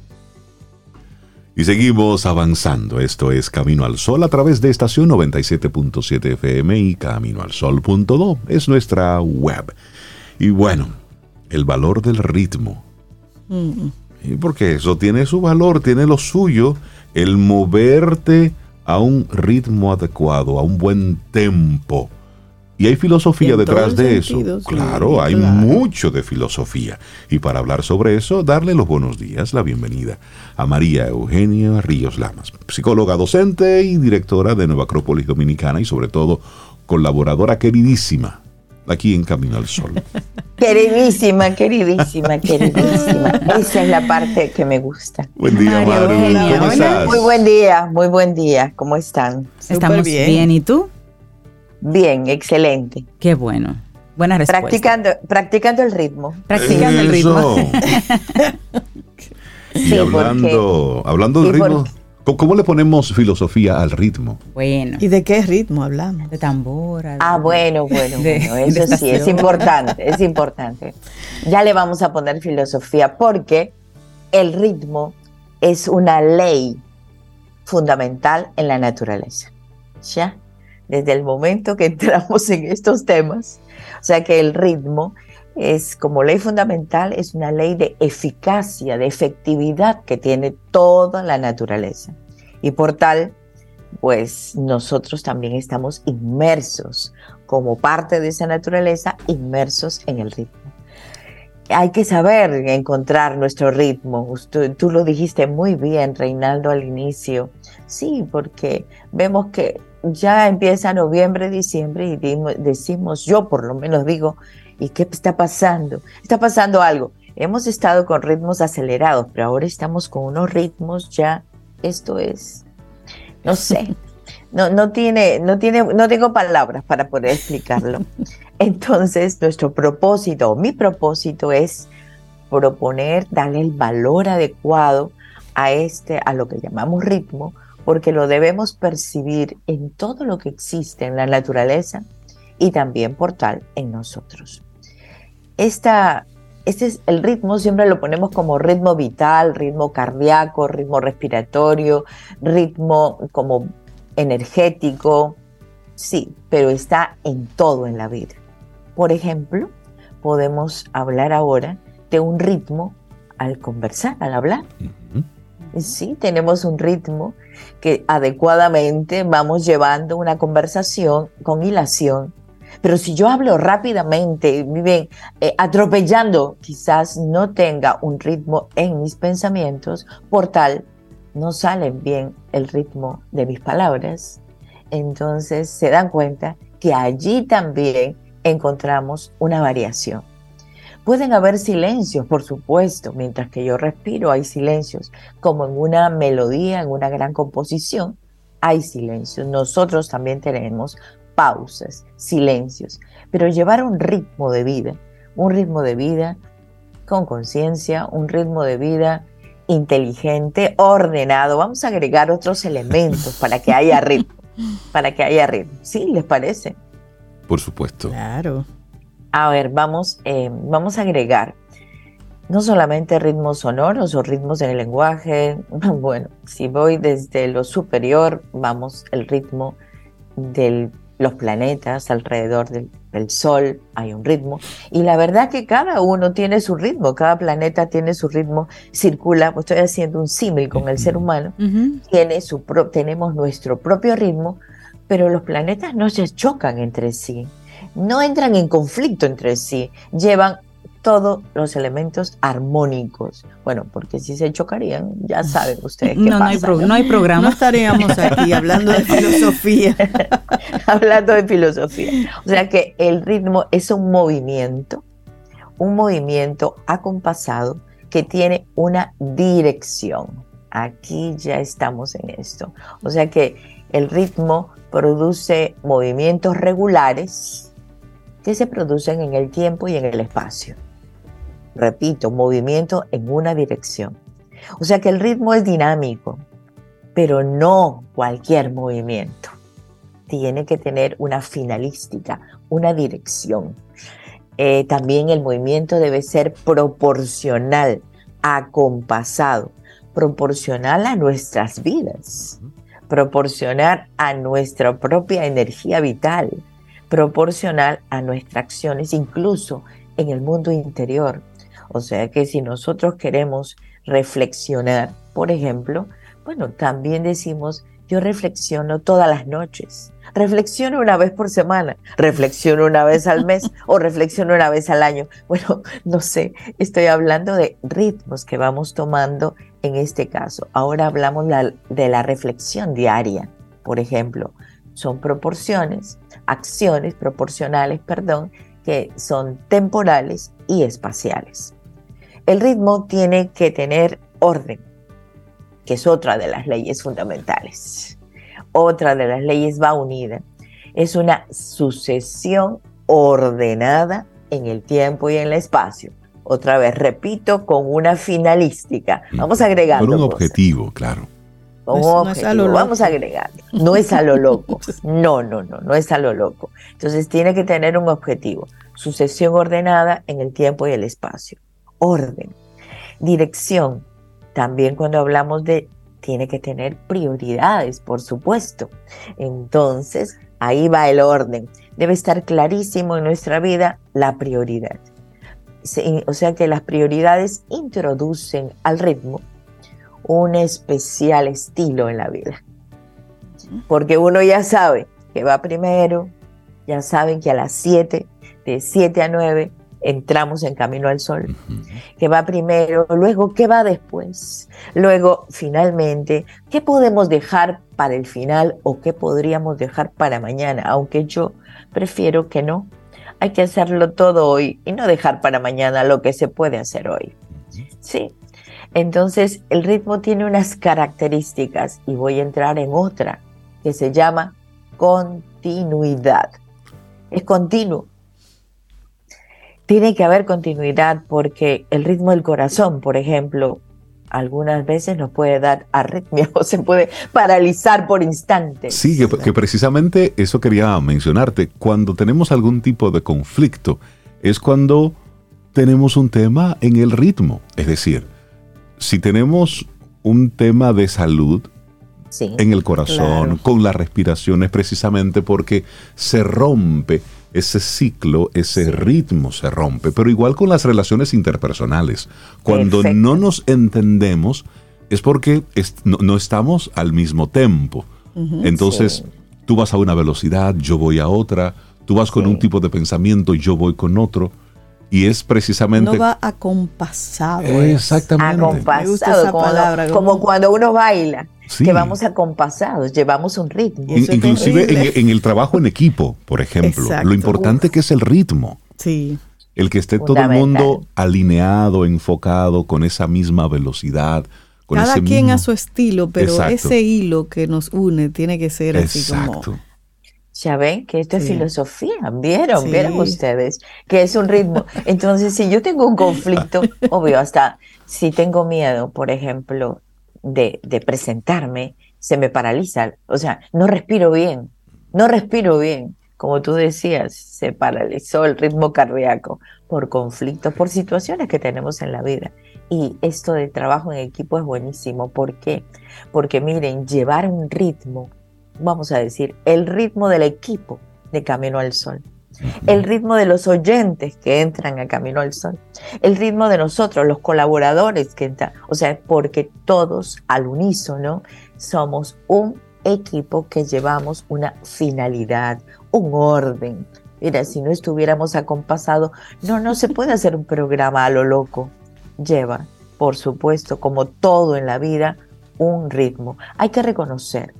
Y seguimos avanzando. Esto es Camino al Sol a través de estación 97.7 FM y caminoalsol.do. Es nuestra web. Y bueno, el valor del ritmo. Mm. Porque eso tiene su valor, tiene lo suyo. El moverte a un ritmo adecuado, a un buen tempo y hay filosofía detrás de eso. claro, hay mucho de filosofía. Y para hablar sobre eso, darle los buenos días, la bienvenida a María Eugenia Ríos Lamas, psicóloga docente y directora de Nueva Acrópolis Dominicana y sobre todo colaboradora queridísima aquí en Camino al Sol. Queridísima, queridísima, queridísima. Esa es la parte que me gusta. Buen día, María. ¿Cómo estás? Muy buen día, muy buen día. ¿Cómo están? Estamos bien. ¿Y tú? Bien, excelente. Qué bueno. Buena respuesta. Practicando, practicando el ritmo. Practicando el ritmo. y hablando, hablando del ritmo, ¿cómo le ponemos filosofía al ritmo? Bueno. ¿Y de qué ritmo hablamos? De tambora. ah, bueno, bueno, bueno. Eso sí, es importante, es importante. Ya le vamos a poner filosofía porque el ritmo es una ley fundamental en la naturaleza. ¿Ya? Desde el momento que entramos en estos temas, o sea que el ritmo es como ley fundamental, es una ley de eficacia, de efectividad que tiene toda la naturaleza. Y por tal, pues nosotros también estamos inmersos como parte de esa naturaleza, inmersos en el ritmo. Hay que saber encontrar nuestro ritmo. Tú, lo dijiste muy bien, Reinaldo, al inicio. Sí, porque vemos que ya empieza noviembre, diciembre y decimos, yo por lo menos digo, ¿y qué está pasando? Está pasando algo. Hemos estado con ritmos acelerados, pero ahora estamos con unos ritmos ya, esto es, no sé, no, no, tiene, no, tiene, no tengo palabras para poder explicarlo. Entonces, nuestro propósito, mi propósito es proponer, darle el valor adecuado a este, a lo que llamamos ritmo, porque lo debemos percibir en todo lo que existe en la naturaleza y también por tal en nosotros. Este es el ritmo, siempre lo ponemos como ritmo vital, ritmo cardíaco, ritmo respiratorio, ritmo como energético, sí, pero está en todo en la vida. Por ejemplo, podemos hablar ahora de un ritmo al conversar, al hablar. Sí, tenemos un ritmo que adecuadamente vamos llevando una conversación con hilación. Pero si yo hablo rápidamente, bien, eh, atropellando, quizás no tenga un ritmo en mis pensamientos, por tal no salen bien el ritmo de mis palabras, entonces se dan cuenta que allí también encontramos una variación. Pueden haber silencios, por supuesto, mientras que yo respiro hay silencios, como en una melodía, en una gran composición, hay silencios. Nosotros también tenemos pausas, silencios, pero llevar un ritmo de vida, un ritmo de vida con conciencia, un ritmo de vida inteligente, ordenado. Vamos a agregar otros elementos para que haya ritmo, para que haya ritmo. ¿Sí? ¿Les parece? Por supuesto. Claro. A ver, vamos, eh, vamos a agregar no solamente ritmos sonoros o ritmos en el lenguaje. Bueno, si voy desde lo superior, vamos el ritmo de los planetas alrededor del el Sol, hay un ritmo. Y la verdad que cada uno tiene su ritmo, cada planeta tiene su ritmo, circula, pues estoy haciendo un símil con el ser humano, tiene su tenemos nuestro propio ritmo, pero los planetas no se chocan entre sí, no entran en conflicto entre sí, llevan todos los elementos armónicos. Bueno, porque si se chocarían, ya saben ustedes qué no, pasa, no, hay no hay programa. No estaríamos aquí hablando de filosofía. hablando de filosofía. O sea que el ritmo es un movimiento, un movimiento acompasado que tiene una dirección. Aquí ya estamos en esto. O sea que el ritmo produce movimientos regulares que se producen en el tiempo y en el espacio repito, movimiento en una dirección. O sea que el ritmo es dinámico, pero no cualquier movimiento. Tiene que tener una finalística, una dirección. Eh, también el movimiento debe ser proporcional, acompasado, proporcional a nuestras vidas, proporcional a nuestra propia energía vital, proporcional a nuestras acciones, incluso en el mundo interior. O sea que si nosotros queremos reflexionar, por ejemplo, bueno, también decimos, yo reflexiono todas las noches. Reflexiono una vez por semana, reflexiono una vez al mes o reflexiono una vez al año. Bueno, no sé, estoy hablando de ritmos que vamos tomando en este caso. Ahora hablamos de la reflexión diaria, por ejemplo. Son proporciones, acciones proporcionales, perdón, que son temporales y espaciales. El ritmo tiene que tener orden, que es otra de las leyes fundamentales. Otra de las leyes va unida. Es una sucesión ordenada en el tiempo y en el espacio. Otra vez, repito, con una finalística. Vamos agregando. Con un objetivo, claro. Vamos a agregar. No es a lo loco. No, no, no, no es a lo loco. Entonces tiene que tener un objetivo. Sucesión ordenada en el tiempo y el espacio orden. Dirección, también cuando hablamos de tiene que tener prioridades, por supuesto. Entonces, ahí va el orden. Debe estar clarísimo en nuestra vida la prioridad. O sea que las prioridades introducen al ritmo un especial estilo en la vida. Porque uno ya sabe que va primero, ya saben que a las 7, de 7 a 9, entramos en Camino al Sol, que va primero, luego qué va después, luego finalmente, qué podemos dejar para el final o qué podríamos dejar para mañana, aunque yo prefiero que no. Hay que hacerlo todo hoy y no dejar para mañana lo que se puede hacer hoy. Sí. Entonces, el ritmo tiene unas características y voy a entrar en otra que se llama continuidad. Es continuo tiene que haber continuidad porque el ritmo del corazón, por ejemplo, algunas veces nos puede dar arritmia o se puede paralizar por instantes. Sí, que, precisamente eso quería mencionarte. Cuando tenemos algún tipo de conflicto, es cuando tenemos un tema en el ritmo. Es decir, si tenemos un tema de salud en el corazón, con la respiración, es precisamente porque se rompe ese ciclo, ese ritmo se rompe. Pero igual con las relaciones interpersonales. Cuando no nos entendemos es porque no, estamos al mismo tiempo. Entonces, tú vas a una velocidad, yo voy a otra, tú vas con un tipo de pensamiento, yo voy con otro. Y es precisamente... No va acompasado. Exactamente. Acompasado, como, palabra, como cuando uno baila que vamos acompasados, llevamos un ritmo. inclusive en, el trabajo en equipo, por ejemplo, lo importante que es el ritmo. Sí. El que esté todo el mundo alineado, enfocado, con esa misma velocidad. Con Cada quien a su estilo, pero ese hilo que nos une tiene que ser así como... Ya ven que esto es filosofía, ¿vieron? ¿Vieron ustedes? Que es un ritmo. Entonces, si yo tengo un conflicto, obvio, hasta si tengo miedo, por ejemplo, de, presentarme, se me paraliza. O sea, no respiro bien, no respiro bien. Como tú decías, se paralizó el ritmo cardíaco por conflictos, por situaciones que tenemos en la vida. Y esto de trabajo en equipo es buenísimo. ¿Por qué? Porque miren, llevar un ritmo, vamos a decir, el ritmo del equipo de Camino al Sol el ritmo de los oyentes que entran a Camino al Sol, el ritmo de nosotros, los colaboradores que entran, o sea, porque todos al unísono somos un equipo que llevamos una finalidad, un orden. Mira, si no estuviéramos acompasados, no, no se puede hacer un programa a lo loco. Lleva, por supuesto, como todo en la vida, un ritmo. Hay que reconocer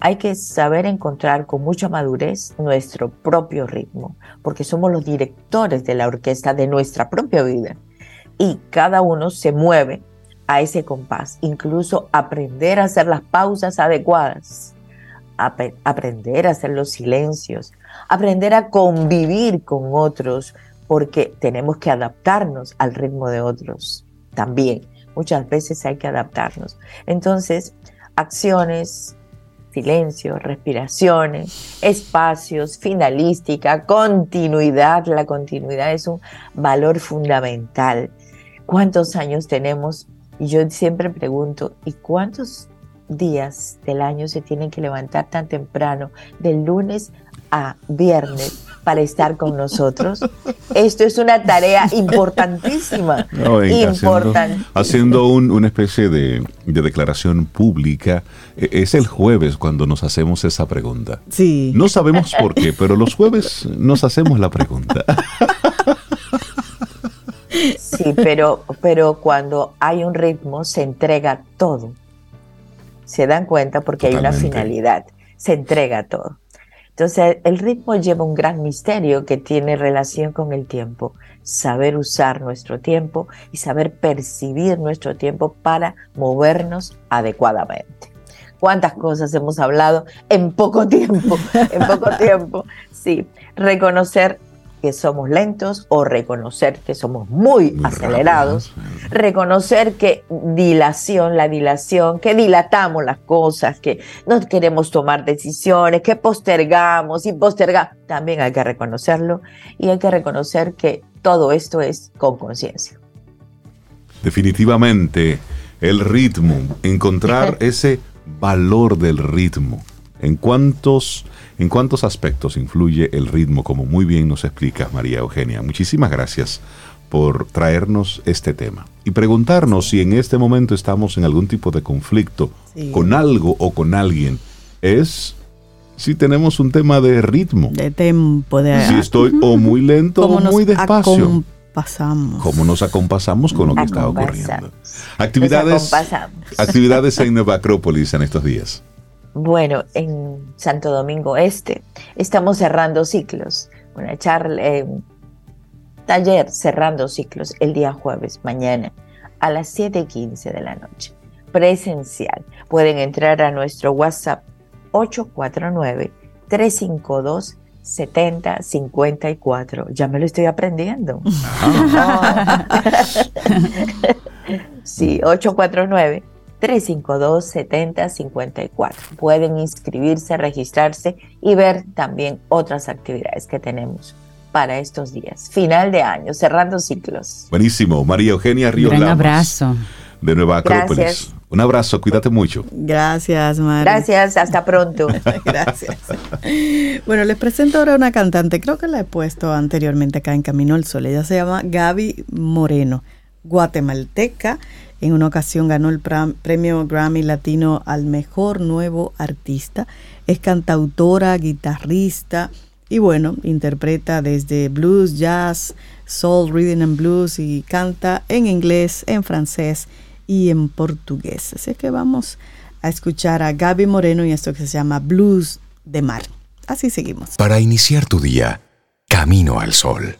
hay que saber encontrar con mucha madurez nuestro propio ritmo, porque somos los directores de la orquesta de nuestra propia vida. Y cada uno se mueve a ese compás, incluso aprender a hacer las pausas adecuadas, aprender a hacer los silencios, aprender a convivir con otros, porque tenemos que adaptarnos al ritmo de otros también. Muchas veces hay que adaptarnos. Entonces, acciones, silencio, respiraciones, espacios, finalística, continuidad. La continuidad es un valor fundamental. ¿Cuántos años tenemos? Y yo siempre pregunto, ¿y cuántos días del año se tienen que levantar tan temprano, del lunes a viernes, para estar con nosotros. Esto es una tarea importantísima. Haciendo, una especie de, declaración pública. E, es el jueves cuando nos hacemos esa pregunta. Sí. No sabemos por qué, pero los jueves nos hacemos la pregunta. Sí, pero, pero cuando hay un ritmo se entrega todo. Se dan cuenta porque hay una finalidad. Se entrega todo. Entonces, el ritmo lleva un gran misterio que tiene relación con el tiempo. Saber usar nuestro tiempo y saber percibir nuestro tiempo para movernos adecuadamente. ¿Cuántas cosas hemos hablado en poco tiempo? En poco tiempo. Sí, reconocer que somos lentos o reconocer que somos muy, acelerados, reconocer que dilación, la dilación, que dilatamos las cosas, que no queremos tomar decisiones, que postergamos y postergamos, también hay que reconocerlo y hay que reconocer que todo esto es con conciencia. Definitivamente El ritmo, encontrar ese valor del ritmo. ¿En cuántos, ¿En cuántos aspectos influye el ritmo, como muy bien nos explica María Eugenia? Muchísimas gracias por traernos este tema y preguntarnos si en este momento estamos en algún tipo de conflicto con algo o con alguien. Es si tenemos un tema de ritmo. De tempo, de... Si estoy o muy lento o muy despacio. Pasamos. ¿Cómo nos acompasamos con lo que está ocurriendo? Actividades, actividades en Nueva Acrópolis en estos días. Bueno, en Santo Domingo Este estamos cerrando ciclos. Una charla, eh, taller cerrando ciclos el día jueves, mañana, a las 7:15 de la noche. Presencial. Pueden entrar a nuestro WhatsApp 849 352 7054. Ya me lo estoy aprendiendo. Ah. sí, 849 352 7054. Pueden inscribirse, registrarse y ver también otras actividades que tenemos para estos días. Final de año, cerrando ciclos. Buenísimo. María Eugenia Ríos Un abrazo. De Nueva Acrópolis. Un abrazo, cuídate mucho. Gracias, María. Gracias, hasta pronto. Gracias. Bueno, les presento ahora una cantante, creo que la he puesto anteriormente acá en Camino al Sol. Ella se llama Gaby Moreno, guatemalteca. En una ocasión ganó el premio Grammy Latino al mejor nuevo artista. Es cantautora, guitarrista y bueno, interpreta desde blues, jazz, soul, rhythm and blues y canta en inglés, en francés y en portugués. Así que vamos a escuchar a Gaby Moreno y esto que se llama Blues de Mar. Así seguimos. Para iniciar tu día, camino al sol.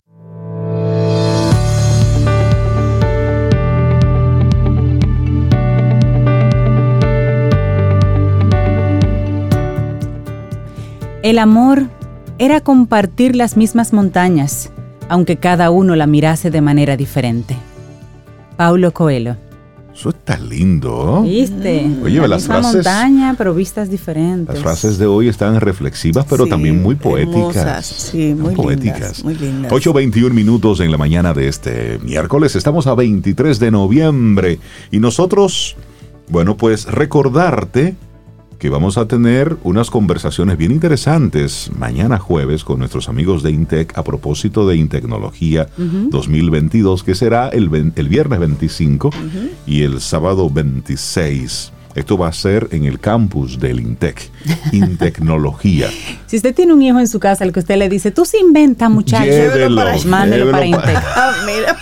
El amor era compartir las mismas montañas, aunque cada uno la mirase de manera diferente. Paulo Coelho. Eso está lindo. ¿Viste? Oye, la las frases. montaña, pero vistas diferentes. Las frases de hoy están reflexivas, pero también muy poéticas. sí, muy poéticas. muy lindas. 8.21 minutos en la mañana de este miércoles. Estamos a 23 de noviembre. Y nosotros, bueno, pues recordarte que vamos a tener unas conversaciones bien interesantes mañana jueves con nuestros amigos de Intec a propósito de Intecnología 2022, que será el, el viernes 25 y el sábado 26. Esto va a ser en el campus del INTEC, Intecnología. si usted tiene un hijo en su casa al que usted le dice, tú se inventa, muchacho, para, mándelo para Intec. Ah, mira,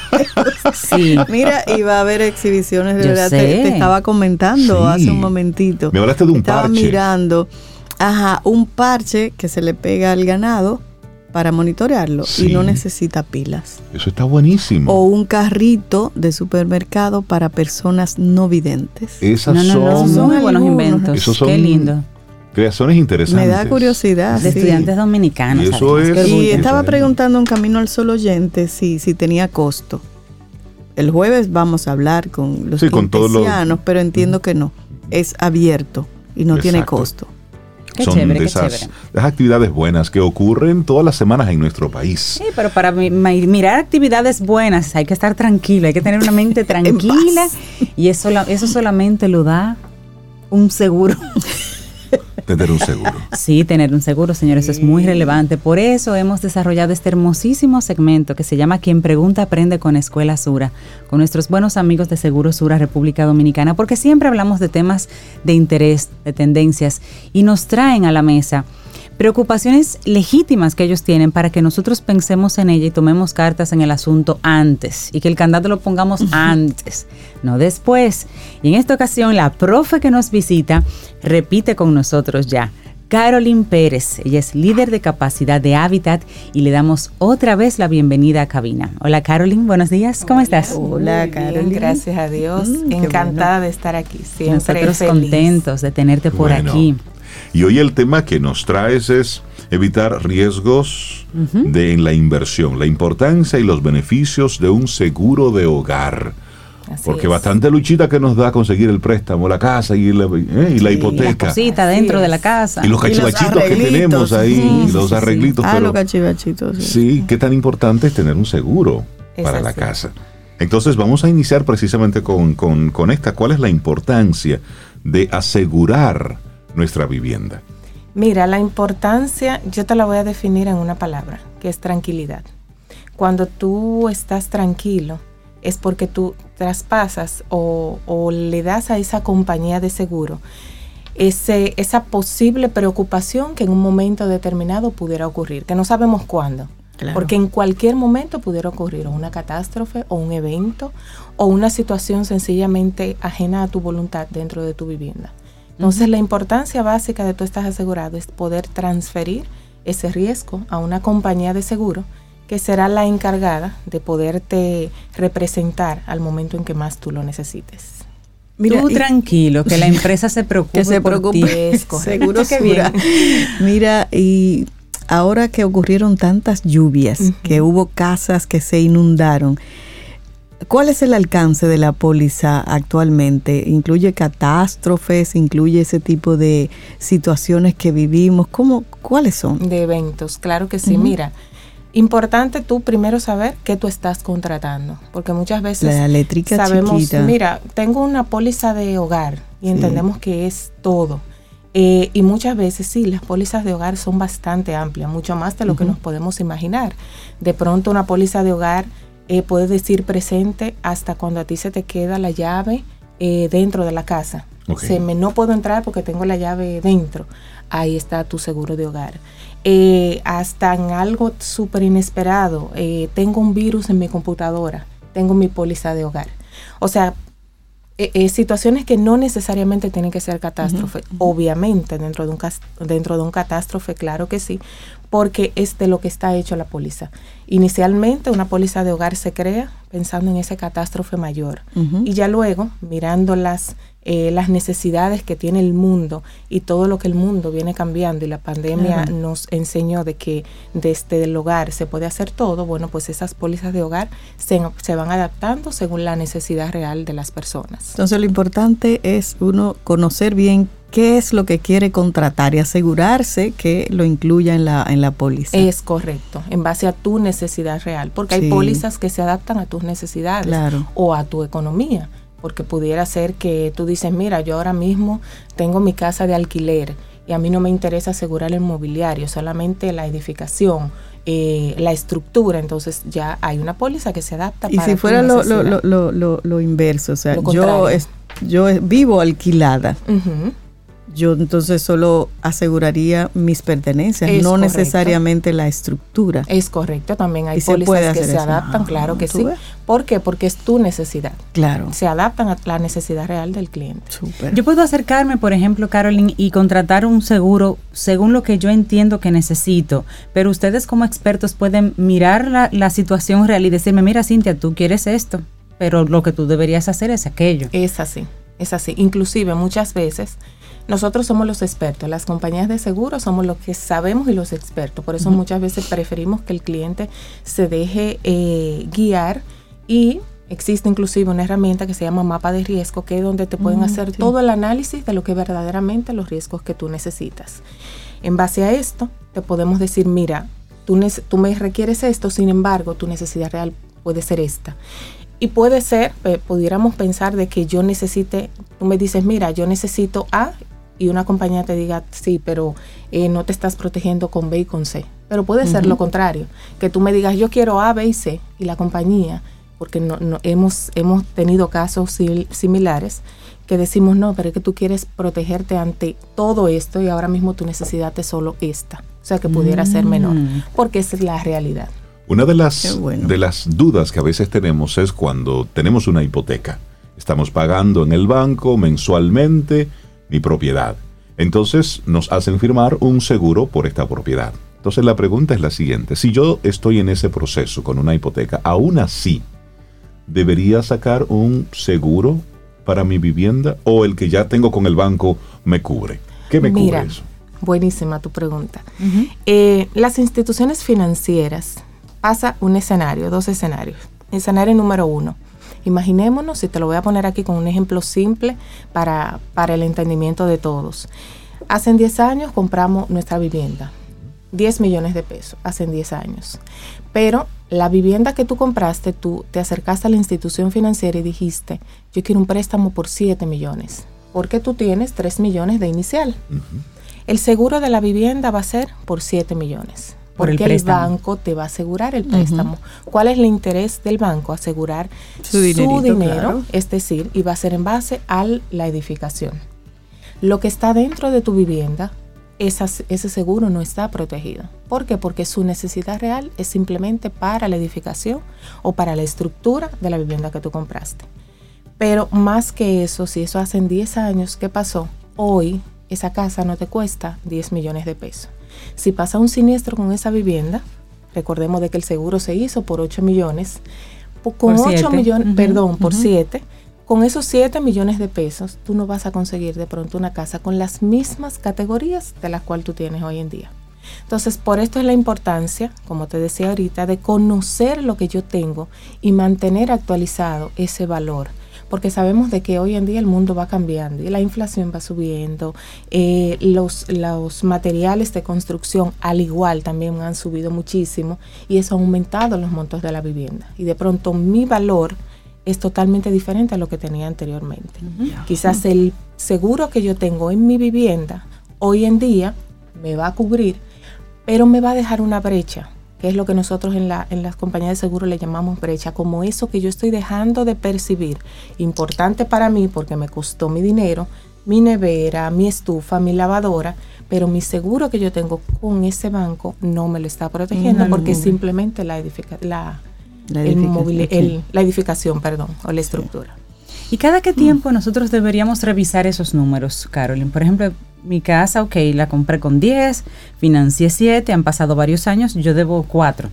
sí. mira, y va a haber exhibiciones de verdad. Te, estaba comentando hace un momentito. Me hablaste de un estaba mirando, ajá, un parche que se le pega al ganado para monitorearlo y no necesita pilas. Eso está buenísimo. O un carrito de supermercado para personas no videntes. Esas son, muy buenos inventos. Qué lindo. Creaciones interesantes. Me da curiosidad. De estudiantes dominicanos. Y, eso es y estaba preguntando un camino al solo oyente si, si tenía costo. El jueves vamos a hablar con los sí, pero entiendo que no. Es abierto y no tiene costo son de esas, actividades buenas que ocurren todas las semanas en nuestro país. Sí, pero para mirar actividades buenas hay que estar tranquilo, hay que tener una mente tranquila y eso, eso solamente lo da un seguro. Tener un seguro. Sí, tener un seguro, señores, eso es muy relevante. Por eso hemos desarrollado este hermosísimo segmento que se llama Quien Pregunta Aprende con Escuela Sura, con nuestros buenos amigos de Seguro Sura República Dominicana, porque siempre hablamos de temas de interés, de tendencias, y nos traen a la mesa preocupaciones legítimas que ellos tienen para que nosotros pensemos en ella y tomemos cartas en el asunto antes y que el candado lo pongamos antes, no después. Y en esta ocasión la profe que nos visita repite con nosotros ya. Carolyn Pérez, ella es líder de capacidad de Hábitat y le damos otra vez la bienvenida a cabina. Hola Carolyn, buenos días, ¿cómo estás? Hola Carolyn, gracias a Dios, mm, encantada de estar aquí, siempre Nosotros contentos de tenerte por aquí. Y hoy el tema que nos traes es evitar riesgos de, en la inversión, la importancia y los beneficios de un seguro de hogar. Porque bastante luchita que nos da conseguir el préstamo, la casa y la, eh, y la hipoteca. Y la dentro de la casa. Y los cachivachitos que tenemos ahí, los arreglitos. Ah, los cachivachitos. Sí. qué tan importante es tener un seguro para la casa. Entonces vamos a iniciar precisamente con, con esta. ¿Cuál es la importancia de asegurar nuestra vivienda? Mira, la importancia, yo te la voy a definir en una palabra, que es tranquilidad. Cuando tú estás tranquilo, es porque tú traspasas o, le das a esa compañía de seguro ese, esa posible preocupación que en un momento determinado pudiera ocurrir, que no sabemos cuándo. Porque en cualquier momento pudiera ocurrir una catástrofe o un evento o una situación sencillamente ajena a tu voluntad dentro de tu vivienda. Entonces la importancia básica de tú estás asegurado es poder transferir ese riesgo a una compañía de seguro que será la encargada de poderte representar al momento en que más tú lo necesites. Mira, tú tranquilo, que la empresa se preocupe. Que se preocupe. Seguro que bien. Mira, y ahora que ocurrieron tantas lluvias, que hubo casas que se inundaron, ¿cuál es el alcance de la póliza actualmente? ¿Incluye catástrofes? ¿Incluye ese tipo de situaciones que vivimos? ¿Cómo, ¿Cuáles son? De eventos, claro que sí. Mira, Importante tú primero saber qué tú estás contratando, porque muchas veces la eléctrica sabemos, mira, tengo una póliza de hogar y entendemos que es todo. Eh, y muchas veces sí, las pólizas de hogar son bastante amplias, mucho más de lo que nos podemos imaginar. De pronto una póliza de hogar eh, puede decir presente hasta cuando a ti se te queda la llave eh, dentro de la casa. Se me, no puedo entrar porque tengo la llave dentro. Ahí está tu seguro de hogar. Eh, hasta en algo súper inesperado. Tengo un virus en mi computadora, tengo mi póliza de hogar. O sea, eh, situaciones que no necesariamente tienen que ser catástrofe. Obviamente, dentro de, un, dentro de un catástrofe, claro que sí, porque es de lo que está hecho la póliza. Inicialmente, una póliza de hogar se crea pensando en ese catástrofe mayor. Y ya luego, mirando las eh, las necesidades que tiene el mundo y todo lo que el mundo viene cambiando y la pandemia nos enseñó de que desde el hogar se puede hacer todo, bueno, pues esas pólizas de hogar se, se van adaptando según la necesidad real de las personas. Entonces lo importante es uno conocer bien qué es lo que quiere contratar y asegurarse que lo incluya en la, en la póliza. Es correcto, en base a tu necesidad real, porque hay pólizas que se adaptan a tus necesidades o a tu economía porque pudiera ser que tú dices, mira, yo ahora mismo tengo mi casa de alquiler y a mí no me interesa asegurar el mobiliario, solamente la edificación, eh, la estructura, entonces ya hay una póliza que se adapta. Y si fuera lo, lo, lo, lo, inverso, o sea, yo, yo vivo alquilada yo entonces solo aseguraría mis pertenencias, no necesariamente la estructura. Es correcto, también hay pólizas que se adaptan, claro que sí. ¿Por qué? Porque es tu necesidad. Claro. Se adaptan a la necesidad real del cliente. Yo puedo acercarme, por ejemplo, Carolyn, y contratar un seguro según lo que yo entiendo que necesito, pero ustedes como expertos pueden mirar la, la situación real y decirme, mira, Cintia, tú quieres esto, pero lo que tú deberías hacer es aquello. Es así, es así. Inclusive muchas veces nosotros somos los expertos, las compañías de seguro somos los que sabemos y los expertos. Por eso muchas veces preferimos que el cliente se deje eh, guiar y existe inclusive una herramienta que se llama mapa de riesgo, que es donde te pueden mm, hacer todo el análisis de lo que verdaderamente los riesgos que tú necesitas. En base a esto, te podemos decir, mira, tú, tú me requieres esto, sin embargo, tu necesidad real puede ser esta. Y puede ser, eh, pudiéramos pensar de que yo necesite, tú me dices, mira, yo necesito A y una compañía te diga, sí, pero eh, no te estás protegiendo con B y con C. Pero puede ser lo contrario, que tú me digas, yo quiero A, B y C, y la compañía, porque no, hemos, hemos tenido casos similares, que decimos, no, pero es que tú quieres protegerte ante todo esto y ahora mismo tu necesidad es solo esta. O sea, que pudiera ser menor, mm. porque esa es la realidad. Una de las, de las dudas que a veces tenemos es cuando tenemos una hipoteca. Estamos pagando en el banco mensualmente mi propiedad. Entonces nos hacen firmar un seguro por esta propiedad. Entonces la pregunta es la siguiente, si yo estoy en ese proceso con una hipoteca, aún así, ¿debería sacar un seguro para mi vivienda o el que ya tengo con el banco me cubre? ¿Qué me cubre eso? Buenísima tu pregunta. Eh, las instituciones financieras pasa un escenario, dos escenarios. Escenario número uno, Imaginémonos, y te lo voy a poner aquí con un ejemplo simple para, para el entendimiento de todos. Hace 10 años compramos nuestra vivienda, 10 millones de pesos, hace 10 años. Pero la vivienda que tú compraste, tú te acercaste a la institución financiera y dijiste, yo quiero un préstamo por 7 millones, porque tú tienes 3 millones de inicial. El seguro de la vivienda va a ser por 7 millones. Porque el, banco te va a asegurar el préstamo. ¿Cuál es el interés del banco? Asegurar su, dinero, es decir, y va a ser en base a la edificación. Lo que está dentro de tu vivienda ese seguro no está protegido. ¿Por qué? Porque su necesidad real es simplemente para la edificación o para la estructura de la vivienda que tú compraste. Pero más que eso, si eso hace 10 años, ¿qué pasó? Hoy esa casa no te cuesta 10 millones de pesos. Si pasa un siniestro con esa vivienda, recordemos de que el seguro se hizo por 8 millones, con 8 millones, perdón, por 7, con esos 7 millones de pesos, tú no vas a conseguir de pronto una casa con las mismas categorías de las cuales tú tienes hoy en día. Entonces, por esto es la importancia, como te decía ahorita, de conocer lo que yo tengo y mantener actualizado ese valor. Porque sabemos de que hoy en día el mundo va cambiando y la inflación va subiendo, eh, los, los materiales de construcción al igual también han subido muchísimo y eso ha aumentado los montos de la vivienda. Y de pronto mi valor es totalmente diferente a lo que tenía anteriormente. Quizás el seguro que yo tengo en mi vivienda hoy en día me va a cubrir, pero me va a dejar una brecha, que es lo que nosotros en, la, en las compañías de seguro le llamamos brecha, como eso que yo estoy dejando de percibir, importante para mí porque me costó mi dinero, mi nevera, mi estufa, mi lavadora, pero mi seguro que yo tengo con ese banco no me lo está protegiendo porque simplemente la, la la edificación, la edificación perdón, o la estructura. ¿Y cada qué tiempo nosotros deberíamos revisar esos números, Carolyn? Por ejemplo, mi casa, ok, la compré con 10, financié 7, han pasado varios años, yo debo 4.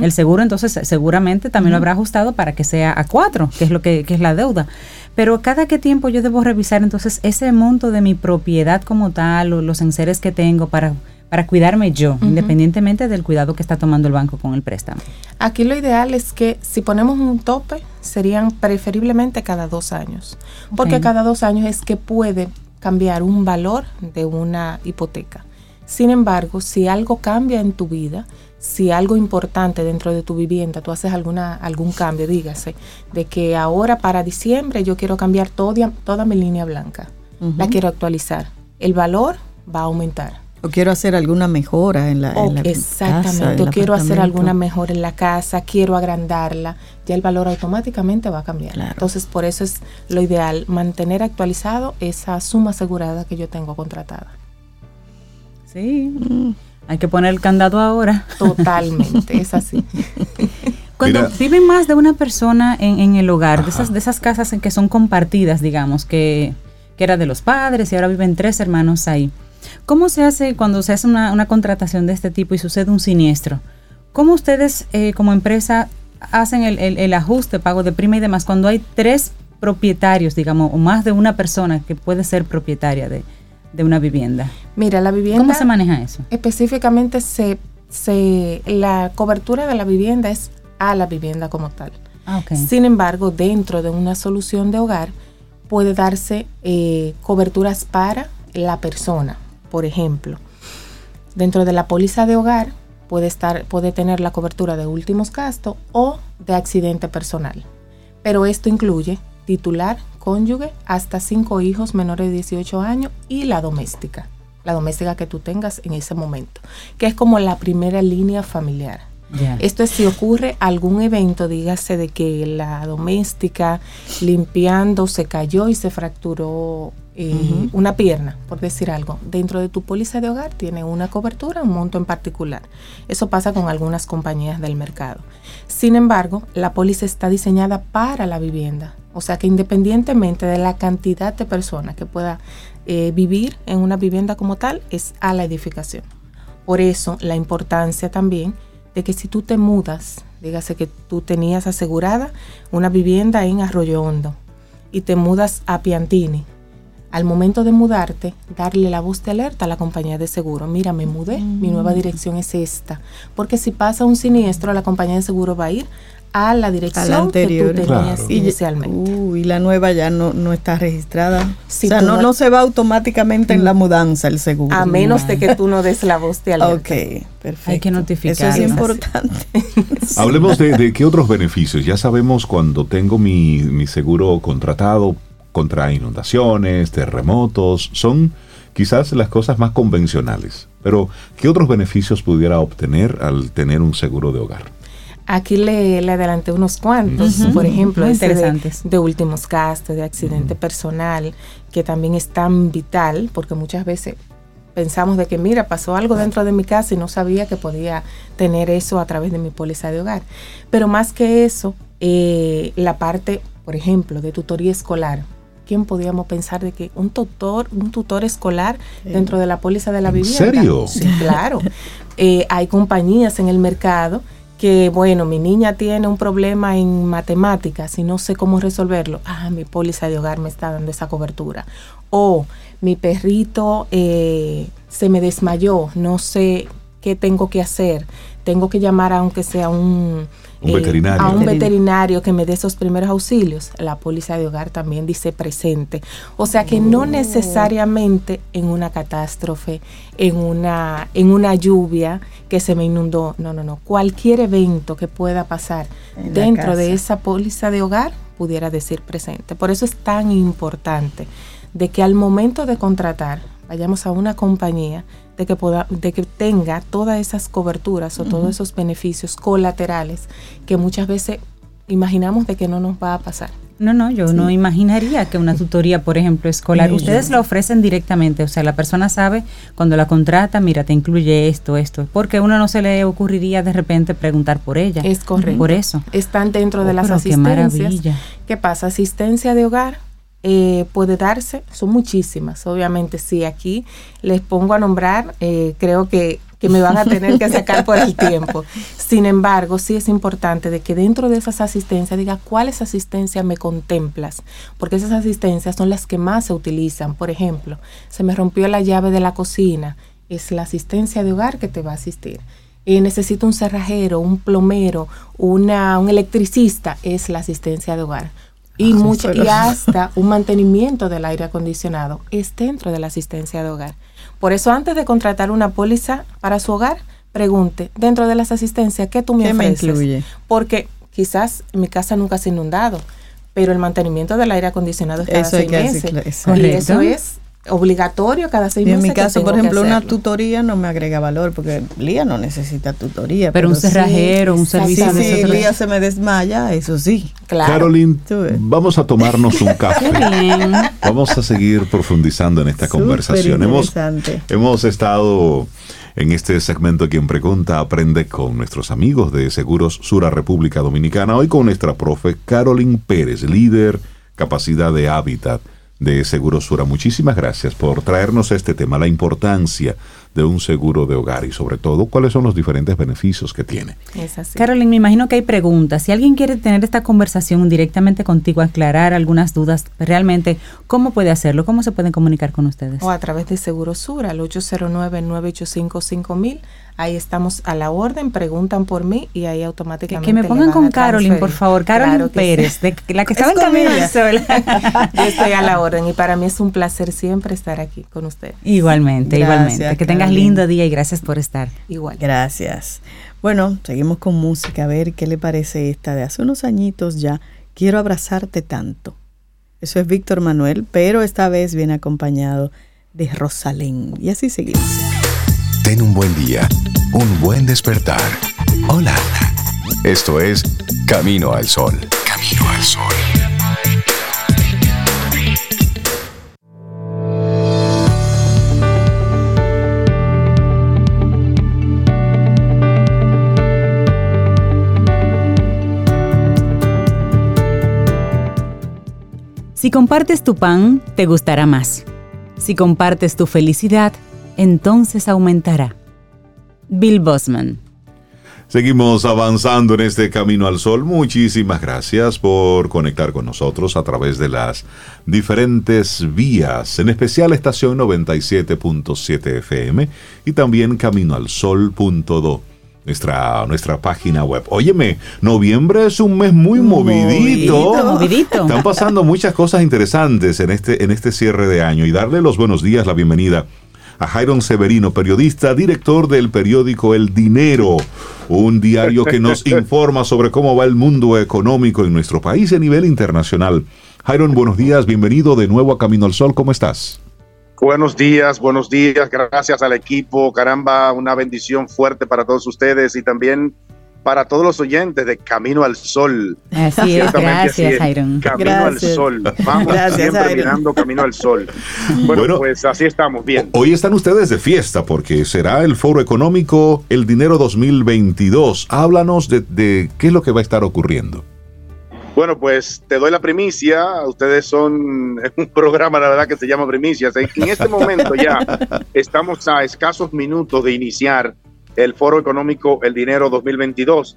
El seguro entonces seguramente también lo habrá ajustado para que sea a 4, que es lo que, que, es la deuda. Pero cada qué tiempo yo debo revisar entonces ese monto de mi propiedad como tal o los enseres que tengo para para cuidarme yo, independientemente del cuidado que está tomando el banco con el préstamo. Aquí lo ideal es que si ponemos un tope, serían preferiblemente cada dos años, porque cada dos años es que puede cambiar un valor de una hipoteca. Sin embargo, si algo cambia en tu vida, si algo importante dentro de tu vivienda, tú haces alguna, algún cambio, dígase, de que ahora para diciembre yo quiero cambiar toda, toda mi línea blanca, la quiero actualizar, el valor va a aumentar o quiero hacer alguna mejora en la, exactamente, o quiero hacer alguna mejora en la casa, quiero agrandarla, ya el valor automáticamente va a cambiar. Entonces, por eso es lo ideal, mantener actualizado esa suma asegurada que yo tengo contratada. Sí, mm. hay que poner el candado ahora. Totalmente, es así. Cuando vive más de una persona en, el hogar, de esas, de esas casas en que son compartidas, digamos, que, que era de los padres y ahora viven tres hermanos ahí ¿Cómo se hace cuando se hace una, contratación de este tipo y sucede un siniestro? ¿Cómo ustedes eh, como empresa hacen el, ajuste, pago de prima y demás cuando hay tres propietarios, digamos, o más de una persona que puede ser propietaria de, una vivienda? Mira, la vivienda... ¿Cómo se maneja eso? Específicamente se, se, la cobertura de la vivienda es a la vivienda como tal. Ah, Sin embargo, dentro de una solución de hogar puede darse eh, coberturas para la persona. Por ejemplo, dentro de la póliza de hogar puede, estar, puede tener la cobertura de últimos gastos o de accidente personal. Pero esto incluye titular, cónyuge, hasta cinco hijos menores de 18 años y la doméstica, la doméstica que tú tengas en ese momento, que es como la primera línea familiar. Esto es si ocurre algún evento, dígase de que la doméstica limpiando se cayó y se fracturó eh, una pierna, por decir algo. Dentro de tu póliza de hogar tiene una cobertura, un monto en particular. Eso pasa con algunas compañías del mercado. Sin embargo, la póliza está diseñada para la vivienda. O sea que independientemente de la cantidad de personas que pueda eh, vivir en una vivienda como tal, es a la edificación. Por eso la importancia también de que si tú te mudas, dígase que tú tenías asegurada una vivienda en Arroyo Hondo y te mudas a Piantini, al momento de mudarte, darle la voz de alerta a la compañía de seguro. Mira, me mudé, mi nueva mm. dirección es esta. Porque si pasa un siniestro, la compañía de seguro va a ir a la dirección anterior. que tú tenías inicialmente. y la nueva ya no, no está registrada. o sea, no, no, se va automáticamente en la mudanza el seguro. A menos de que tú no des la voz de alerta. Ok, perfecto. Hay que notificar. Eso es importante. Hablemos de, de, qué otros beneficios. Ya sabemos cuando tengo mi, mi seguro contratado contra inundaciones, terremotos, son quizás las cosas más convencionales. Pero, ¿qué otros beneficios pudiera obtener al tener un seguro de hogar? Aquí le, le adelanté unos cuantos, por ejemplo, interesantes. De, últimos gastos, de accidente personal, que también es tan vital, porque muchas veces pensamos de que, mira, pasó algo dentro de mi casa y no sabía que podía tener eso a través de mi póliza de hogar. Pero más que eso, eh, la parte, por ejemplo, de tutoría escolar, ¿quién podíamos pensar de que un tutor, un tutor escolar dentro de la póliza de la vivienda? ¿En serio? Sí, claro. Eh, hay compañías en el mercado que, bueno, mi niña tiene un problema en matemáticas y no sé cómo resolverlo. Ah, mi póliza de hogar me está dando esa cobertura. O mi perrito eh, se me desmayó, no sé qué tengo que hacer. Tengo que llamar aunque sea un un veterinario. a un veterinario que me dé esos primeros auxilios. La póliza de hogar también dice presente. O sea que no oh. necesariamente en una catástrofe, en una, en una lluvia que se me inundó. No, no, no. Cualquier evento que pueda pasar dentro de esa póliza de hogar pudiera decir presente. Por eso es tan importante de que al momento de contratar, vayamos a una compañía, de que, de que tenga todas esas coberturas o todos esos beneficios colaterales que muchas veces imaginamos de que no nos va a pasar. No, no, yo no imaginaría que una tutoría, por ejemplo, escolar, ustedes la ofrecen directamente, o sea, la persona sabe cuando la contrata, mira, te incluye esto, esto, porque a uno no se le ocurriría de repente preguntar por ella. Es correcto. Por eso. Están dentro de oh, las asistencias. Qué, ¿Qué pasa? Asistencia de hogar, eh, puede darse, son muchísimas, obviamente, si aquí les pongo a nombrar, eh, creo que, que, me van a tener que sacar por el tiempo. Sin embargo, sí es importante de que dentro de esas asistencias diga cuáles asistencias me contemplas, porque esas asistencias son las que más se utilizan. Por ejemplo, se me rompió la llave de la cocina, es la asistencia de hogar que te va a asistir. y necesito un cerrajero, un plomero, una, un electricista, es la asistencia de hogar y, ah, mucho, y hasta un mantenimiento del aire acondicionado es dentro de la asistencia de hogar. Por eso antes de contratar una póliza para su hogar, pregunte dentro de las asistencias qué tú me ofreces. Porque quizás mi casa nunca se ha inundado, pero el mantenimiento del aire acondicionado es cada seis meses. y eso es obligatorio cada seis meses. En mi caso, por ejemplo, una tutoría no me agrega valor porque Lía no necesita tutoría. Pero, un cerrajero, un servicio sí, sí, Lía se me desmaya, eso sí. Claro. Caroline, vamos a tomarnos un café. vamos a seguir profundizando en esta conversación. Hemos, hemos estado en este segmento Quien Pregunta Aprende con nuestros amigos de Seguros Sura República Dominicana. Hoy con nuestra profe Caroline Pérez, líder capacidad de hábitat de Segurosura. Muchísimas gracias por traernos este tema, la importancia de un seguro de hogar y sobre todo cuáles son los diferentes beneficios que tiene. Carolyn, me imagino que hay preguntas. Si alguien quiere tener esta conversación directamente contigo, aclarar algunas dudas, realmente, ¿cómo puede hacerlo? ¿Cómo se pueden comunicar con ustedes? O a través de Segurosura, al 809-985-5000 Ahí estamos a la orden, preguntan por mí y ahí automáticamente. Que, me pongan con Carolyn, por favor, Carolyn Pérez, de, la que estaba en camino Yo estoy a la orden y para mí es un placer siempre estar aquí con usted. Igualmente, igualmente. Que tengas lindo día y gracias por estar. Igual. Gracias. Bueno, seguimos con música, a ver qué le parece esta de hace unos añitos ya. Quiero abrazarte tanto. Eso es Víctor Manuel, pero esta vez viene acompañado de Rosalén. Y así seguimos. Ten un buen día, un buen despertar. Hola. Esto es Camino al Sol. Camino al Sol. Si compartes tu pan, te gustará más. Si compartes tu felicidad, entonces aumentará. Bill Bosman. Seguimos avanzando en este camino al sol. Muchísimas gracias por conectar con nosotros a través de las diferentes vías, en especial estación 97.7 FM y también caminoalsol.do. nuestra, nuestra página web. Óyeme, noviembre es un mes muy movidito. movidito. Están pasando muchas cosas interesantes en este, en este cierre de año y darle los buenos días, la bienvenida a Jairon Severino, periodista, director del periódico El Dinero, un diario que nos informa sobre cómo va el mundo económico en nuestro país a nivel internacional. Jairon, buenos días, bienvenido de nuevo a Camino al Sol, ¿cómo estás? Buenos días, buenos días, gracias al equipo, caramba, una bendición fuerte para todos ustedes y también para todos los oyentes de Camino al Sol. Así es, gracias, Iron. Camino al Sol. Vamos siempre mirando Camino al Sol. Bueno, pues así estamos, bien. Hoy están ustedes de fiesta porque será el Foro Económico El Dinero 2022. Háblanos de, de qué es lo que va a estar ocurriendo. Bueno, pues te doy la primicia. Ustedes son un programa, la verdad, que se llama Primicias. En este momento ya estamos a escasos minutos de iniciar el Foro Económico El Dinero 2022.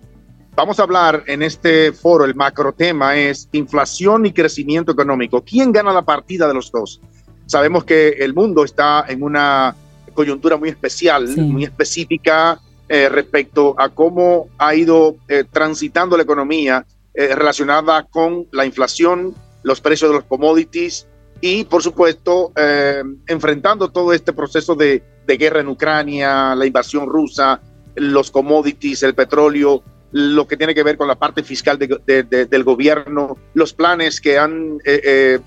Vamos a hablar en este foro, el macro tema es inflación y crecimiento económico. ¿Quién gana la partida de los dos? Sabemos que el mundo está en una coyuntura muy especial, muy específica eh, respecto a cómo ha ido eh, transitando la economía eh, relacionada con la inflación, los precios de los commodities y, por supuesto, eh, enfrentando todo este proceso de, guerra en Ucrania, la invasión rusa, los commodities, el petróleo, lo que tiene que ver con la parte fiscal del gobierno, los planes que han eh,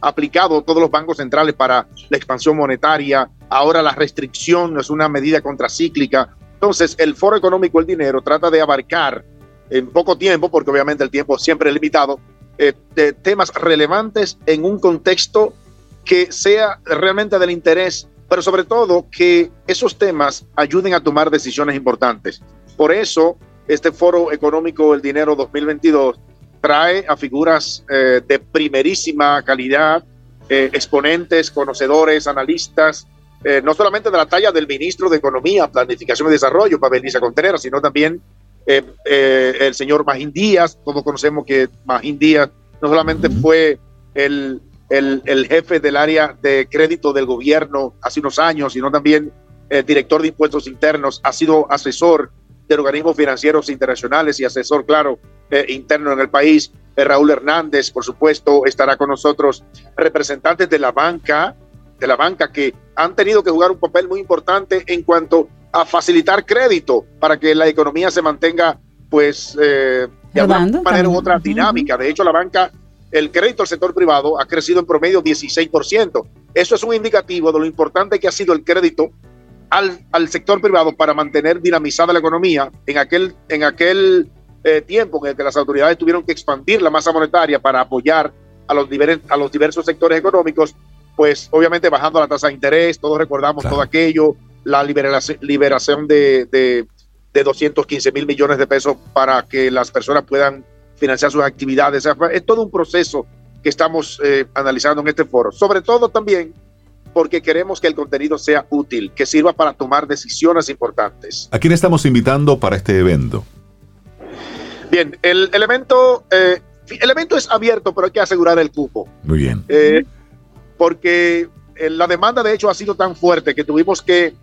aplicado todos los bancos centrales para la expansión monetaria, ahora la restricción es una medida contracíclica. Entonces, el Foro Económico del Dinero trata de abarcar en poco tiempo, porque obviamente el tiempo siempre es limitado, eh, temas relevantes en un contexto que sea realmente del interés, pero sobre todo que esos temas ayuden a tomar decisiones importantes. Por eso, este Foro Económico El Dinero 2022 trae a figuras eh, de primerísima calidad, eh, exponentes, conocedores, analistas, no solamente de la talla del ministro de Economía, Planificación y Desarrollo, Pabeliza Contreras, sino también eh, eh, el señor Magín Díaz, todos conocemos que Magín Díaz no solamente fue el, el, jefe del área de crédito del gobierno hace unos años, sino también el director de impuestos internos, ha sido asesor de organismos financieros internacionales y asesor, claro, eh, interno en el país. Raúl Hernández, por supuesto, estará con nosotros, representantes de la banca, de la banca que han tenido que jugar un papel muy importante en cuanto a facilitar crédito para que la economía se mantenga, pues, eh, de alguna manera u otra dinámica. De hecho, la banca, el crédito al sector privado ha crecido en promedio 16%. Eso es un indicativo de lo importante que ha sido el crédito al, al sector privado para mantener dinamizada la economía en aquel, en aquel eh, tiempo en el que las autoridades tuvieron que expandir la masa monetaria para apoyar a los, a los diversos sectores económicos, pues obviamente bajando la tasa de interés, todos recordamos todo aquello, la liberación, de, de, 215 mil millones de pesos para que las personas puedan financiar sus actividades. es todo un proceso que estamos eh, analizando en este foro. Sobre todo también porque queremos que el contenido sea útil, que sirva para tomar decisiones importantes. ¿A quién estamos invitando para este evento? Bien, el, evento, eh, el evento es abierto, pero hay que asegurar el cupo. Muy bien. Eh, porque la demanda, de hecho, ha sido tan fuerte que tuvimos que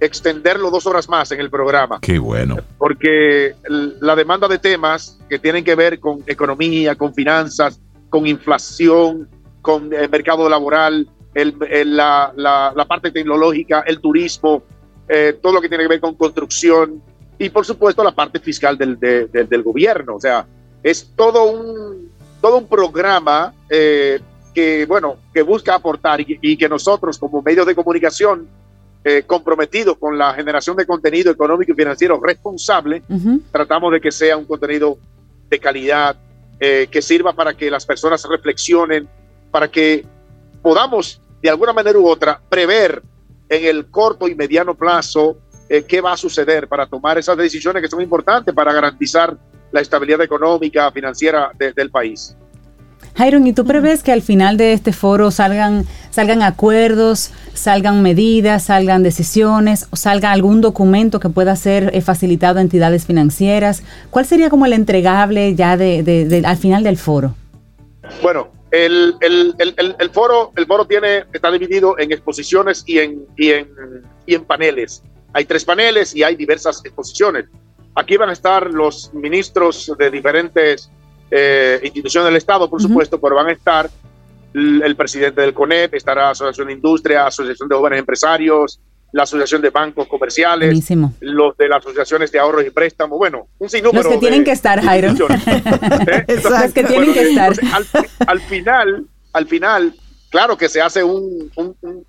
extenderlo dos horas más en el programa. Qué bueno. Porque la demanda de temas que tienen que ver con economía, con finanzas, con inflación, con el mercado laboral, el, la, la, parte tecnológica, el turismo, eh, todo lo que tiene que ver con construcción y por supuesto la parte fiscal del, del gobierno. O sea, es todo un, todo un programa eh, que, bueno, que busca aportar y, y que nosotros como medios de comunicación eh, comprometidos con la generación de contenido económico y financiero responsable, tratamos de que sea un contenido de calidad, eh, que sirva para que las personas reflexionen, para que podamos de alguna manera u otra prever en el corto y mediano plazo eh, qué va a suceder para tomar esas decisiones que son importantes para garantizar la estabilidad económica, financiera del país. Jairon, ¿y tú prevés que al final de este foro salgan, salgan acuerdos, salgan medidas, salgan decisiones o salga algún documento que pueda ser eh, facilitado a entidades financieras? ¿Cuál sería como el entregable ya de, al final del foro? Bueno, el, foro, el foro tiene, está dividido en exposiciones y en, y, en, y en paneles. Hay tres paneles y hay diversas exposiciones. Aquí van a estar los ministros de diferentes eh, instituciones del Estado, por supuesto, pero van a estar el, presidente del CONEP, estará la Asociación de Industria, Asociación de Jóvenes Empresarios, la Asociación de Bancos Comerciales, los de las asociaciones de ahorros y préstamos, bueno, un sinnúmero. Los que tienen que estar, Jairo. ¿Eh? los que tienen que estar. al, final, al final, claro que se hace un,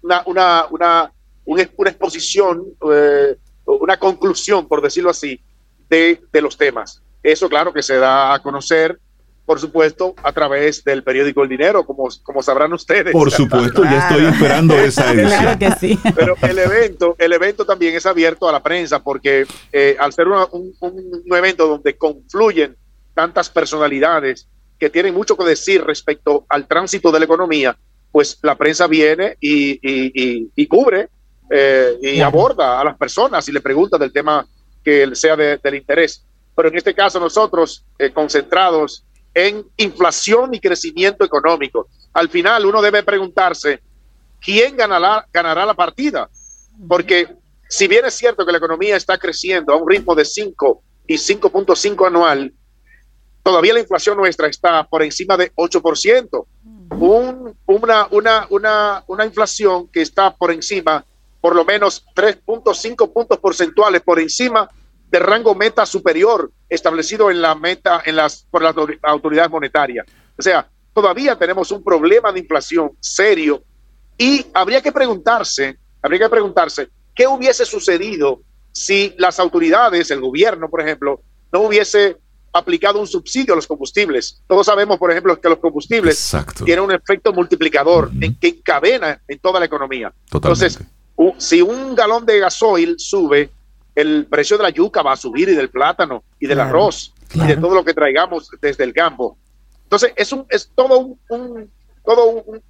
una, una, una, una, exposición, eh, una conclusión, por decirlo así, de, de los temas. Eso, claro, que se da a conocer por supuesto, a través del periódico El Dinero, como, como sabrán ustedes. Por supuesto, ya estoy esperando esa edición. que sí. Pero el evento, el evento también es abierto a la prensa porque eh, al ser un, un, evento donde confluyen tantas personalidades que tienen mucho que decir respecto al tránsito de la economía, pues la prensa viene y, y, cubre eh, y aborda a las personas y le pregunta del tema que sea de, del interés. Pero en este caso nosotros, eh, concentrados en inflación y crecimiento económico. Al final uno debe preguntarse, ¿quién ganará, ganará la partida? Porque si bien es cierto que la economía está creciendo a un ritmo de 5 y 5.5 anual, todavía la inflación nuestra está por encima de 8%. Un, una, una, una, una inflación que está por encima, por lo menos 3.5 puntos porcentuales por encima de rango meta superior establecido en la meta en las, por las autoridades monetarias. O sea, todavía tenemos un problema de inflación serio y habría que preguntarse, habría que preguntarse, ¿qué hubiese sucedido si las autoridades, el gobierno, por ejemplo, no hubiese aplicado un subsidio a los combustibles? Todos sabemos, por ejemplo, que los combustibles tienen un efecto multiplicador en que encadena en toda la economía. Entonces, si un galón de gasoil sube, el precio de la yuca va a subir y del plátano y del arroz y de todo lo que traigamos desde el campo. Entonces, es, un, es todo, un, todo un,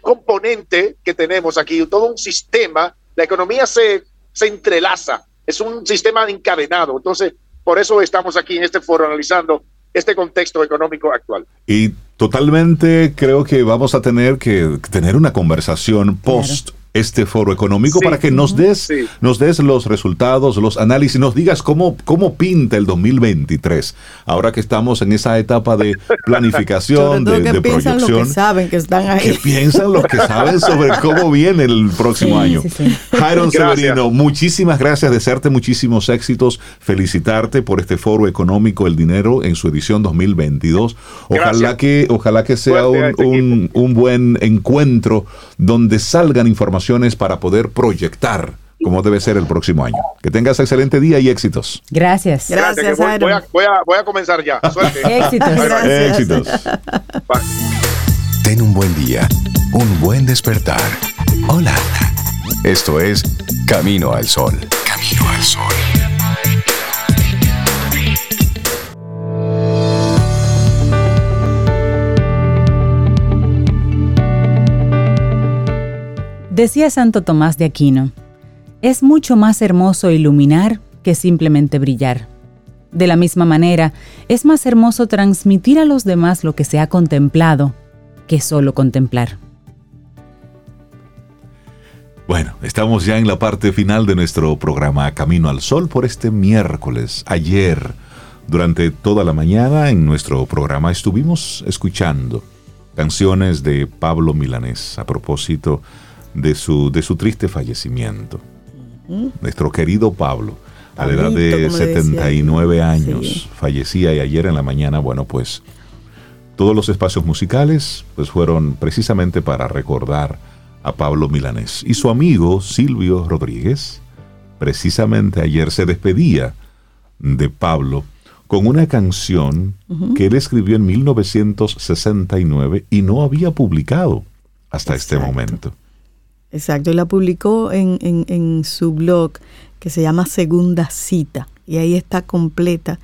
componente que tenemos aquí, todo un sistema. La economía se, se entrelaza, es un sistema encadenado. Entonces, por eso estamos aquí en este foro analizando este contexto económico actual. Y totalmente creo que vamos a tener que tener una conversación post este foro económico para que nos des, nos des los resultados, los análisis, nos digas cómo, cómo pinta el 2023. Ahora que estamos en esa etapa de planificación, de, de proyección. Los que saben que están ahí. Que piensan los que saben sobre cómo viene el próximo año. Jairon Severino, muchísimas gracias, desearte muchísimos éxitos, felicitarte por este foro económico El Dinero en su edición 2022. Ojalá que, ojalá que sea un, un buen encuentro donde salgan informaciones para poder proyectar cómo debe ser el próximo año. Que tengas excelente día y éxitos. Gracias. Gracias, voy, a, voy, a, comenzar ya. éxitos. Éxitos. Ten un buen día, un buen despertar. Hola. Esto es Camino al Sol. Camino al Sol. Decía Santo Tomás de Aquino, es mucho más hermoso iluminar que simplemente brillar. De la misma manera, es más hermoso transmitir a los demás lo que se ha contemplado que solo contemplar. Bueno, estamos ya en la parte final de nuestro programa Camino al Sol por este miércoles. Ayer, durante toda la mañana, en nuestro programa estuvimos escuchando canciones de Pablo Milanés a propósito de su, de su triste fallecimiento. Nuestro querido Pablo, a la edad de 79 años, fallecía y ayer en la mañana, bueno, pues todos los espacios musicales pues fueron precisamente para recordar a Pablo Milanés. Y su amigo Silvio Rodríguez, precisamente ayer se despedía de Pablo con una canción que él escribió en 1969 y no había publicado hasta este momento. Exacto, y la publicó en, en, su blog que se llama Segunda Cita y ahí está completa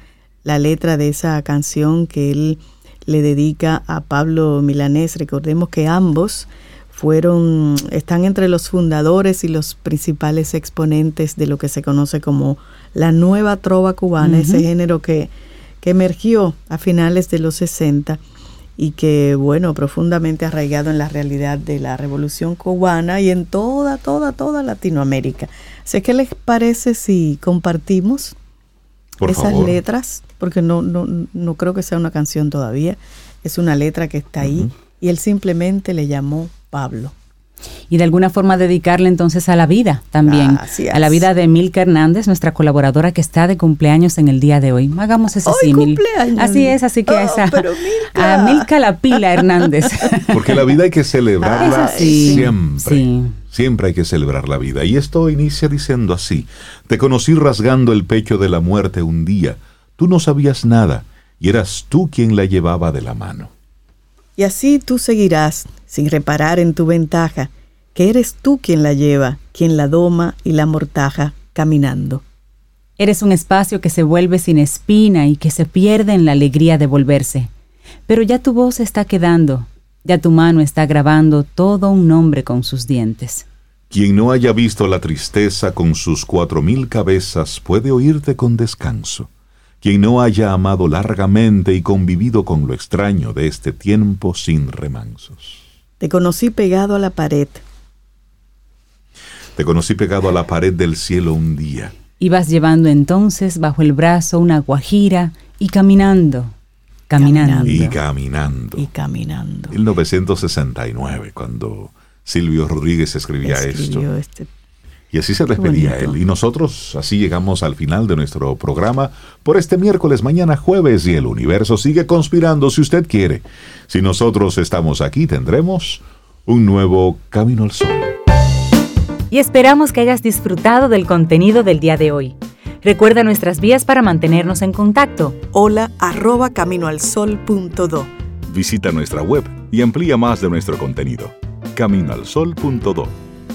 la letra de esa canción que él le dedica a Pablo Milanés. Recordemos que ambos fueron, están entre los fundadores y los principales exponentes de lo que se conoce como la nueva trova cubana, ese género que, que emergió a finales de los 60 y que, bueno, profundamente arraigado en la realidad de la revolución cubana y en toda, toda, toda Latinoamérica. Así ¿qué les parece si compartimos esas letras, porque no, no, no creo que sea una canción todavía, es una letra que está ahí, y él simplemente le llamó Pablo y de alguna forma dedicarle entonces a la vida también, a la vida de Milka Hernández, nuestra colaboradora que está de cumpleaños en el día de hoy. Hagamos ese símil. Así es, así que oh, esa, a Milka la pila Hernández. Porque la vida hay que celebrarla siempre. Siempre hay que celebrar la vida. Y esto inicia diciendo así, te conocí rasgando el pecho de la muerte un día, tú no sabías nada y eras tú quien la llevaba de la mano. Y así tú seguirás, sin reparar en tu ventaja, que eres tú quien la lleva, quien la doma y la mortaja, caminando. Eres un espacio que se vuelve sin espina y que se pierde en la alegría de volverse. Pero ya tu voz está quedando, ya tu mano está grabando todo un nombre con sus dientes. Quien no haya visto la tristeza con sus cuatro mil cabezas puede oírte con descanso. Quien no haya amado largamente y convivido con lo extraño de este tiempo sin remansos. Te conocí pegado a la pared. Te conocí pegado a la pared del cielo un día. Ibas llevando entonces bajo el brazo una guajira y caminando, caminando. Y caminando. Y caminando. 1969, cuando Silvio Rodríguez escribía Escribió esto. Este y así se despedía él. Y nosotros así llegamos al final de nuestro programa por este miércoles, mañana jueves, y el universo sigue conspirando si usted quiere. Si nosotros estamos aquí, tendremos un nuevo Camino al Sol. Y esperamos que hayas disfrutado del contenido del día de hoy. Recuerda nuestras vías para mantenernos en contacto. Hola arroba caminoalsol.do. Visita nuestra web y amplía más de nuestro contenido. Caminoalsol.do